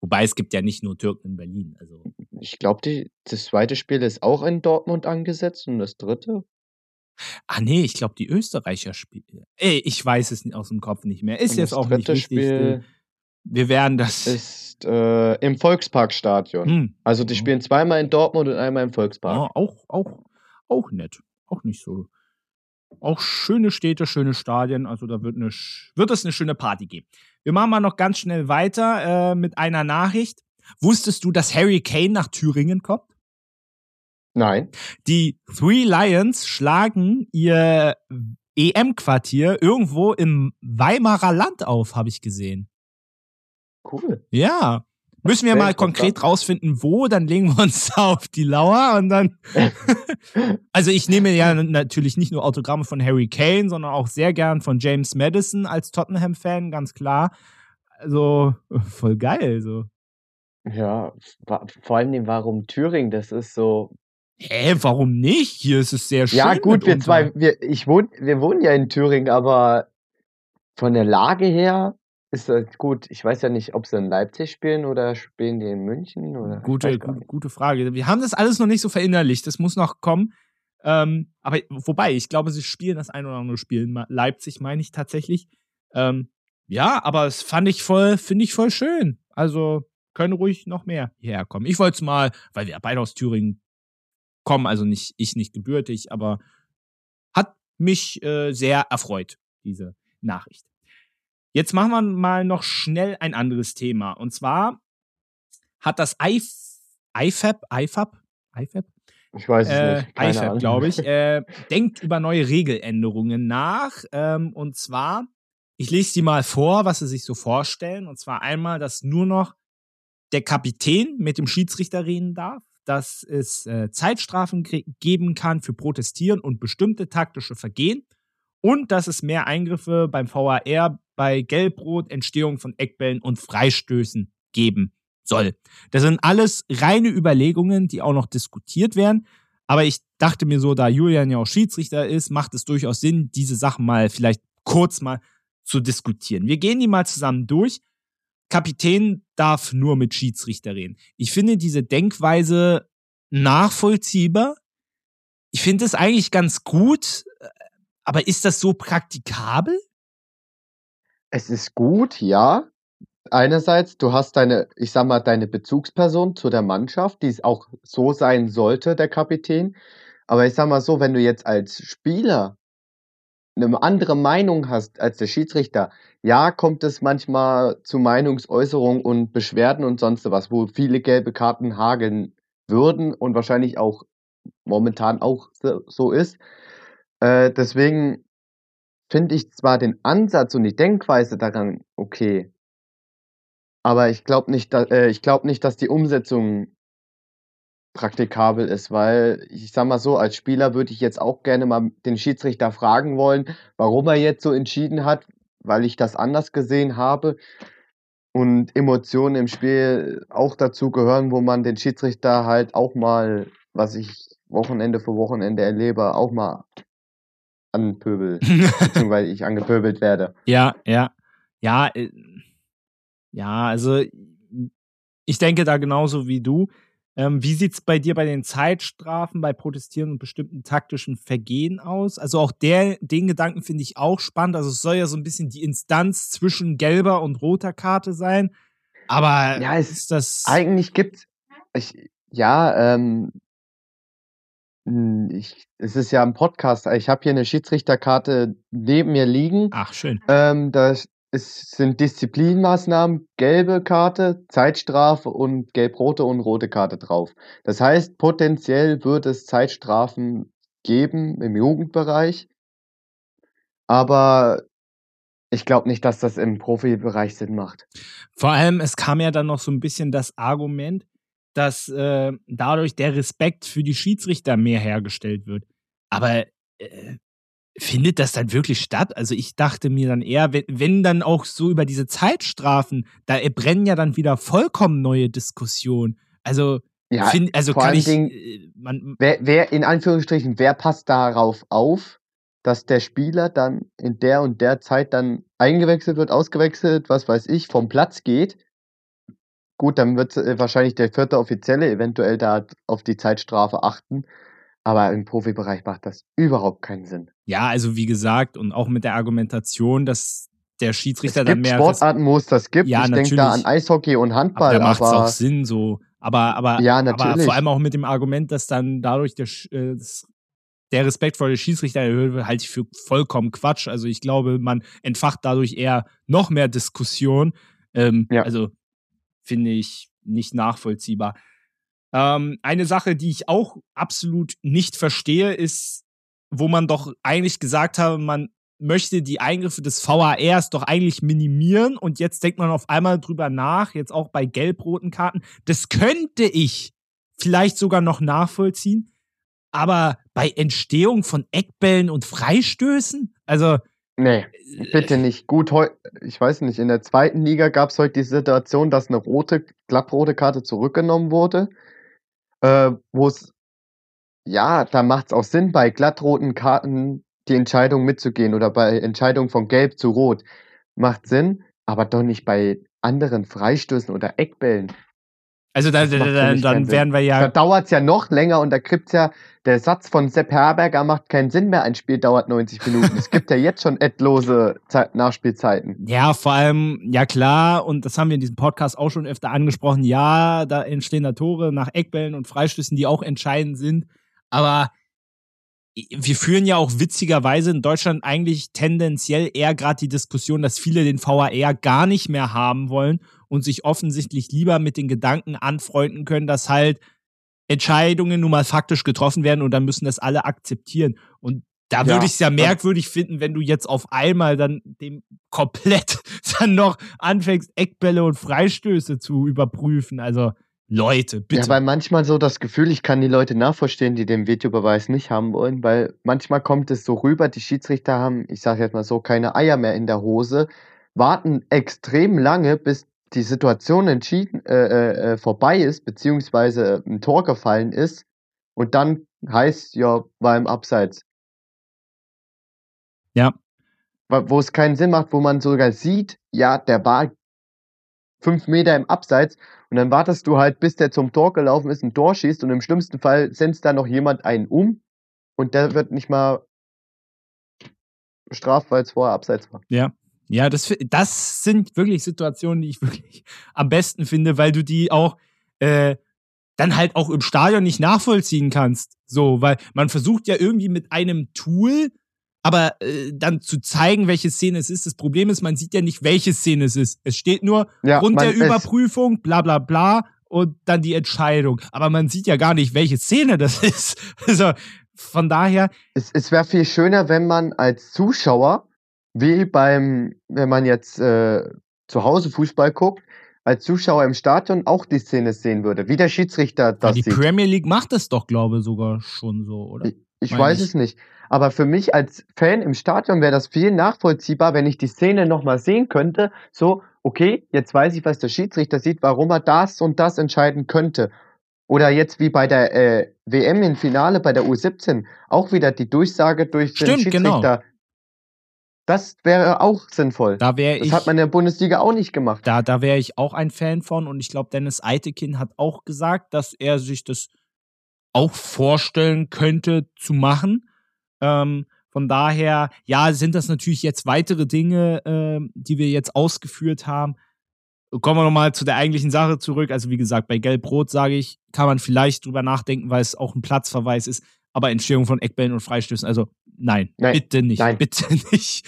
Wobei es gibt ja nicht nur Türken in Berlin. Also. Ich glaube, das zweite Spiel ist auch in Dortmund angesetzt und das dritte. Ah nee, ich glaube, die Österreicher spielen. Ey, ich weiß es aus dem Kopf nicht mehr. Ist und jetzt auch nicht wichtig. Spiel wir werden das. Ist äh, im Volksparkstadion. Hm. Also die spielen zweimal in Dortmund und einmal im Volkspark. Ja, auch, auch, auch nett. Auch nicht so. Auch schöne Städte, schöne Stadien. Also da wird, eine, wird es eine schöne Party geben. Wir machen mal noch ganz schnell weiter äh, mit einer Nachricht. Wusstest du, dass Harry Kane nach Thüringen kommt? Nein. Die Three Lions schlagen ihr EM-Quartier irgendwo im Weimarer Land auf, habe ich gesehen. Cool. Ja. Müssen wir mal konkret rausfinden, wo, dann legen wir uns auf die Lauer und dann. also ich nehme ja natürlich nicht nur Autogramme von Harry Kane, sondern auch sehr gern von James Madison als Tottenham-Fan, ganz klar. Also voll geil. So. Ja, vor allem warum Thüringen, das ist so. Hä, warum nicht? Hier ist es sehr schön. Ja, gut, wir zwei, wir, ich wohn, wir wohnen ja in Thüringen, aber von der Lage her ist das gut. Ich weiß ja nicht, ob sie in Leipzig spielen oder spielen die in München oder Gute, gu gute Frage. Wir haben das alles noch nicht so verinnerlicht. Das muss noch kommen. Ähm, aber wobei, ich glaube, sie spielen das ein oder andere Spiel in Leipzig, meine ich tatsächlich. Ähm, ja, aber das fand ich voll, finde ich voll schön. Also können ruhig noch mehr hierher kommen. Ich wollte es mal, weil wir beide aus Thüringen kommen, also nicht ich nicht gebürtig, aber hat mich äh, sehr erfreut, diese Nachricht. Jetzt machen wir mal noch schnell ein anderes Thema. Und zwar hat das IFAB, IFAB, IFAB? Ich weiß es äh, nicht. Keine IFAB, glaube ich, äh, denkt über neue Regeländerungen nach. Ähm, und zwar, ich lese die mal vor, was sie sich so vorstellen. Und zwar einmal, dass nur noch der Kapitän mit dem Schiedsrichter reden darf, dass es äh, Zeitstrafen geben kann für Protestieren und bestimmte taktische Vergehen und dass es mehr Eingriffe beim VAR bei Gelbrot, Entstehung von Eckbällen und Freistößen geben soll. Das sind alles reine Überlegungen, die auch noch diskutiert werden. Aber ich dachte mir so, da Julian ja auch Schiedsrichter ist, macht es durchaus Sinn, diese Sachen mal vielleicht kurz mal zu diskutieren. Wir gehen die mal zusammen durch. Kapitän darf nur mit Schiedsrichter reden. Ich finde diese Denkweise nachvollziehbar. Ich finde es eigentlich ganz gut, aber ist das so praktikabel? Es ist gut, ja. Einerseits, du hast deine, ich sag mal, deine Bezugsperson zu der Mannschaft, die es auch so sein sollte, der Kapitän. Aber ich sag mal so, wenn du jetzt als Spieler eine andere Meinung hast als der Schiedsrichter, ja, kommt es manchmal zu Meinungsäußerungen und Beschwerden und sonst was, wo viele gelbe Karten hageln würden und wahrscheinlich auch momentan auch so ist. Äh, deswegen finde ich zwar den Ansatz und die Denkweise daran okay, aber ich glaube nicht, da, äh, ich glaube nicht, dass die Umsetzung praktikabel ist, weil ich sag mal so, als Spieler würde ich jetzt auch gerne mal den Schiedsrichter fragen wollen, warum er jetzt so entschieden hat, weil ich das anders gesehen habe. Und Emotionen im Spiel auch dazu gehören, wo man den Schiedsrichter halt auch mal, was ich Wochenende für Wochenende erlebe, auch mal anpöbel, beziehungsweise ich angepöbelt werde. Ja, ja. Ja, äh, ja, also ich denke da genauso wie du. Ähm, wie sieht es bei dir bei den Zeitstrafen, bei Protestieren und bestimmten taktischen Vergehen aus? Also auch der, den Gedanken finde ich auch spannend. Also es soll ja so ein bisschen die Instanz zwischen gelber und roter Karte sein. Aber ja, es ist das. Eigentlich gibt es. Ja, ähm, hm, ich, es ist ja ein Podcast. Ich habe hier eine Schiedsrichterkarte neben mir liegen. Ach, schön. Ähm, da, es sind Disziplinmaßnahmen, gelbe Karte, Zeitstrafe und gelb-rote und rote Karte drauf. Das heißt, potenziell wird es Zeitstrafen geben im Jugendbereich, aber ich glaube nicht, dass das im Profibereich Sinn macht. Vor allem, es kam ja dann noch so ein bisschen das Argument, dass äh, dadurch der Respekt für die Schiedsrichter mehr hergestellt wird. Aber äh, findet das dann wirklich statt? Also ich dachte mir dann eher, wenn, wenn dann auch so über diese Zeitstrafen, da brennen ja dann wieder vollkommen neue Diskussionen. Also, Ja, find, also vor kann allen ich, Dingen, äh, man, wer, wer in Anführungsstrichen, wer passt darauf auf, dass der Spieler dann in der und der Zeit dann eingewechselt wird, ausgewechselt, was weiß ich, vom Platz geht? Gut, dann wird äh, wahrscheinlich der vierte Offizielle eventuell da auf die Zeitstrafe achten. Aber im Profibereich macht das überhaupt keinen Sinn. ja, also wie gesagt, und auch mit der Argumentation, dass der Es Schiedsrichter dann gibt mehr Sportarten, wo es das gibt. Ja, ich denke da an. Eishockey und Aber Handball, da macht es auch Sinn so. Aber, aber, ja, aber vor allem auch mit dem Argument, dass dann dadurch der, äh, der Respekt vor den Schiedsrichter erhöht wird, halte ich für vollkommen Quatsch. Also ich glaube, man entfacht dadurch eher noch mehr Diskussion. Ähm, Ja. Also finde ich nicht nachvollziehbar. Ähm, eine Sache, die ich auch absolut nicht verstehe, ist, wo man doch eigentlich gesagt habe, man möchte die Eingriffe des VARs doch eigentlich minimieren und jetzt denkt man auf einmal drüber nach, jetzt auch bei gelb-roten Karten. Das könnte ich vielleicht sogar noch nachvollziehen, aber bei Entstehung von Eckbällen und Freistößen, also Nee, bitte nicht. Gut, heu ich weiß nicht, in der zweiten Liga gab es heute die Situation, dass eine rote, glattrote Karte zurückgenommen wurde, äh, wo es, ja, da macht es auch Sinn, bei glattroten Karten die Entscheidung mitzugehen oder bei Entscheidung von gelb zu rot. Macht Sinn, aber doch nicht bei anderen Freistößen oder Eckbällen. Also da, da, da, dann wären wir Da ja dauert es ja noch länger und da kriegt's ja, der Satz von Sepp Herberger macht keinen Sinn mehr, ein Spiel dauert 90 Minuten. es gibt ja jetzt schon endlose Zeit Nachspielzeiten. Ja, vor allem, ja klar, und das haben wir in diesem Podcast auch schon öfter angesprochen, ja, da entstehen da Tore nach Eckbällen und Freistößen, die auch entscheidend sind. Aber wir führen ja auch witzigerweise in Deutschland eigentlich tendenziell eher gerade die Diskussion, dass viele den VAR gar nicht mehr haben wollen und sich offensichtlich lieber mit den Gedanken anfreunden können, dass halt Entscheidungen nun mal faktisch getroffen werden und dann müssen das alle akzeptieren. Und da Ja, würde ich es ja merkwürdig finden, wenn du jetzt auf einmal dann dem komplett dann noch anfängst, Eckbälle und Freistöße zu überprüfen. Also Leute, bitte. Ja, weil manchmal so das Gefühl, ich kann die Leute nachverstehen, die den Videobeweis nicht haben wollen, weil manchmal kommt es so rüber, die Schiedsrichter haben, ich sage jetzt mal so, keine Eier mehr in der Hose, warten extrem lange, bis die Situation entschieden äh, äh, äh, vorbei ist, beziehungsweise ein Tor gefallen ist und dann heißt, ja, war im Abseits. Ja. Wo es keinen Sinn macht, wo man sogar sieht, ja, der war fünf Meter im Abseits und dann wartest du halt, bis der zum Tor gelaufen ist, ein Tor schießt und im schlimmsten Fall senzt da noch jemand einen um und der wird nicht mal bestraft, weil es vorher Abseits war. Ja. Ja, das, das sind wirklich Situationen, die ich wirklich am besten finde, weil du die auch äh, dann halt auch im Stadion nicht nachvollziehen kannst. So, weil man versucht ja irgendwie mit einem Tool, aber äh, dann zu zeigen, welche Szene es ist. Das Problem ist, man sieht ja nicht, welche Szene es ist. Es steht nur Ja, Grund man- der Überprüfung, bla bla bla und dann die Entscheidung. Aber man sieht ja gar nicht, welche Szene das ist. Also von daher, Es, es wäre viel schöner, wenn man als Zuschauer, wie beim, wenn man jetzt äh, zu Hause Fußball guckt, als Zuschauer im Stadion auch die Szene sehen würde, wie der Schiedsrichter ja, das die sieht. Premier League macht das doch, glaube ich, sogar schon so, oder? Ich, weiß ich. es nicht. Aber für mich als Fan im Stadion wäre das viel nachvollziehbar, wenn ich die Szene nochmal sehen könnte. So, okay, jetzt weiß ich, was der Schiedsrichter sieht, warum er das und das entscheiden könnte. Oder jetzt wie bei der äh, WM im Finale bei der U17 auch wieder die Durchsage durch den Stimmt, genau. Schiedsrichter. Das wäre auch sinnvoll. Da wäre das ich. hat man in der Bundesliga auch nicht gemacht. Da, da wäre ich auch ein Fan von und ich glaube, Dennis Eitekin hat auch gesagt, dass er sich das auch vorstellen könnte zu machen. Ähm, von daher, ja, sind das natürlich jetzt weitere Dinge, ähm, die wir jetzt ausgeführt haben. Kommen wir nochmal zu der eigentlichen Sache zurück. Also, wie gesagt, bei Gelb-Rot sage ich, kann man vielleicht drüber nachdenken, weil es auch ein Platzverweis ist. Aber Entstehung von Eckbällen und Freistößen, also Nein, nein, bitte nicht. Nein. Bitte nicht.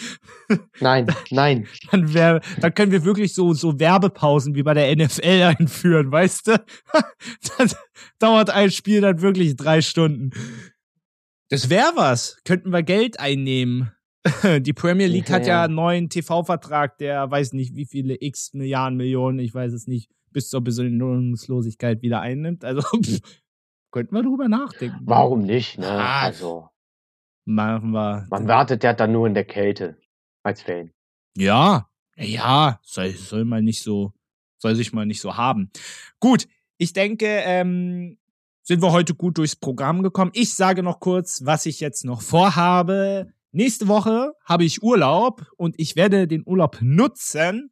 Nein, nein. Dann, wär, dann können wir wirklich so, so Werbepausen wie bei der NFL einführen, weißt du? dann dauert ein Spiel dann wirklich drei Stunden. Das wäre was. Könnten wir Geld einnehmen. Die Premier League ja, hat ja einen neuen TV-Vertrag, der weiß nicht, wie viele X Milliarden, Millionen, ich weiß es nicht, bis zur Besinnungslosigkeit wieder einnimmt. Also pff, könnten wir drüber nachdenken. Warum nicht, ne? Ah, also. Machen wir. Man wartet ja dann nur in der Kälte als Fan. Ja, ja, soll, soll mal nicht so, soll sich mal nicht so haben. Gut, ich denke, ähm, sind wir heute gut durchs Programm gekommen. Ich sage noch kurz, was ich jetzt noch vorhabe. Nächste Woche habe ich Urlaub und ich werde den Urlaub nutzen,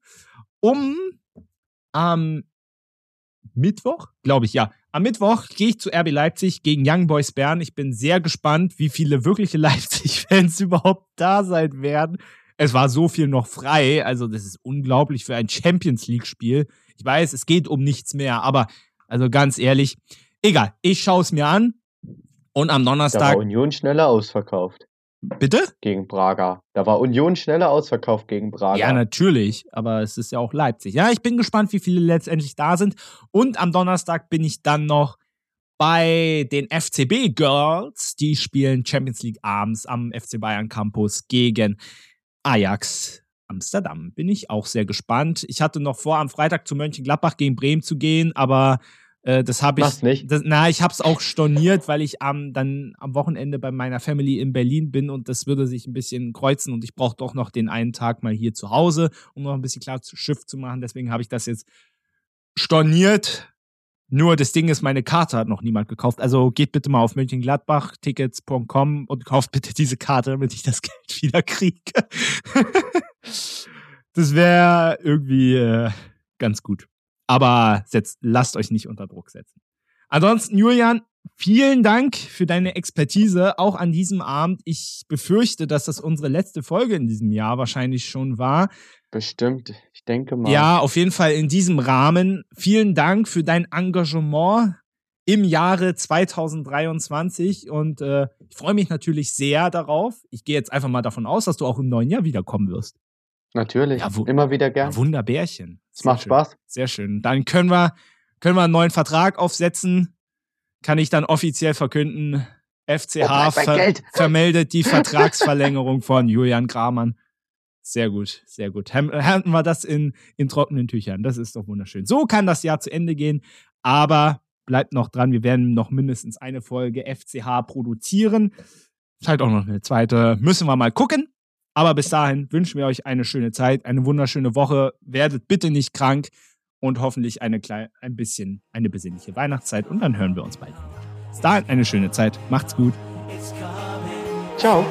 um am Mittwoch, glaube ich, ja. Am Mittwoch gehe ich zu RB Leipzig gegen Young Boys Bern. Ich bin sehr gespannt, wie viele wirkliche Leipzig-Fans überhaupt da sein werden. Es war so viel noch frei, also das ist unglaublich für ein Champions League-Spiel. Ich weiß, es geht um nichts mehr, aber also ganz ehrlich, egal, ich schaue es mir an. Und am Donnerstag. Da war Union schneller ausverkauft. Bitte? Gegen Braga. Da war Union schneller ausverkauft gegen Braga. Ja, natürlich. Aber es ist ja auch Leipzig. Ja, ich bin gespannt, wie viele letztendlich da sind. Und am Donnerstag bin ich dann noch bei den FCB Girls. Die spielen Champions League abends am FC Bayern Campus gegen Ajax Amsterdam. Bin ich auch sehr gespannt. Ich hatte noch vor, am Freitag zu Mönchengladbach gegen Bremen zu gehen, aber äh, das habe ich. Was nicht? Das, na, ich habe es auch storniert, weil ich am, dann am Wochenende bei meiner Family in Berlin bin und das würde sich ein bisschen kreuzen und ich brauche doch noch den einen Tag mal hier zu Hause, um noch ein bisschen klar zu Schiff zu machen. Deswegen habe ich das jetzt storniert. Nur das Ding ist, meine Karte hat noch niemand gekauft. Also geht bitte mal auf mönchengladbach-tickets.com und kauft bitte diese Karte, damit ich das Geld wieder kriege. das wäre irgendwie äh, ganz gut. Aber setzt, lasst euch nicht unter Druck setzen. Ansonsten, Julian, vielen Dank für deine Expertise auch an diesem Abend. Ich befürchte, dass das unsere letzte Folge in diesem Jahr wahrscheinlich schon war. Bestimmt, ich denke mal. Ja, auf jeden Fall in diesem Rahmen. Vielen Dank für dein Engagement im Jahre 2023 und äh, ich freue mich natürlich sehr darauf. Ich gehe jetzt einfach mal davon aus, dass du auch im neuen Jahr wiederkommen wirst. Natürlich, ja, immer wieder gern. Ja, Wunderbärchen. Es macht schön. Spaß. Sehr schön. Dann können wir, können wir einen neuen Vertrag aufsetzen. Kann ich dann offiziell verkünden, FCH oh, ver vermeldet die Vertragsverlängerung von Julian Kramann. Sehr gut, sehr gut. Hätten wir das in, in trockenen Tüchern. Das ist doch wunderschön. So kann das Jahr zu Ende gehen. Aber bleibt noch dran, wir werden noch mindestens eine Folge FCH produzieren. Vielleicht auch noch eine zweite. Müssen wir mal gucken. Aber bis dahin wünschen wir euch eine schöne Zeit, eine wunderschöne Woche. Werdet bitte nicht krank und hoffentlich eine klein, ein bisschen eine besinnliche Weihnachtszeit. Und dann hören wir uns bald wieder. Bis dahin eine schöne Zeit. Macht's gut. Ciao.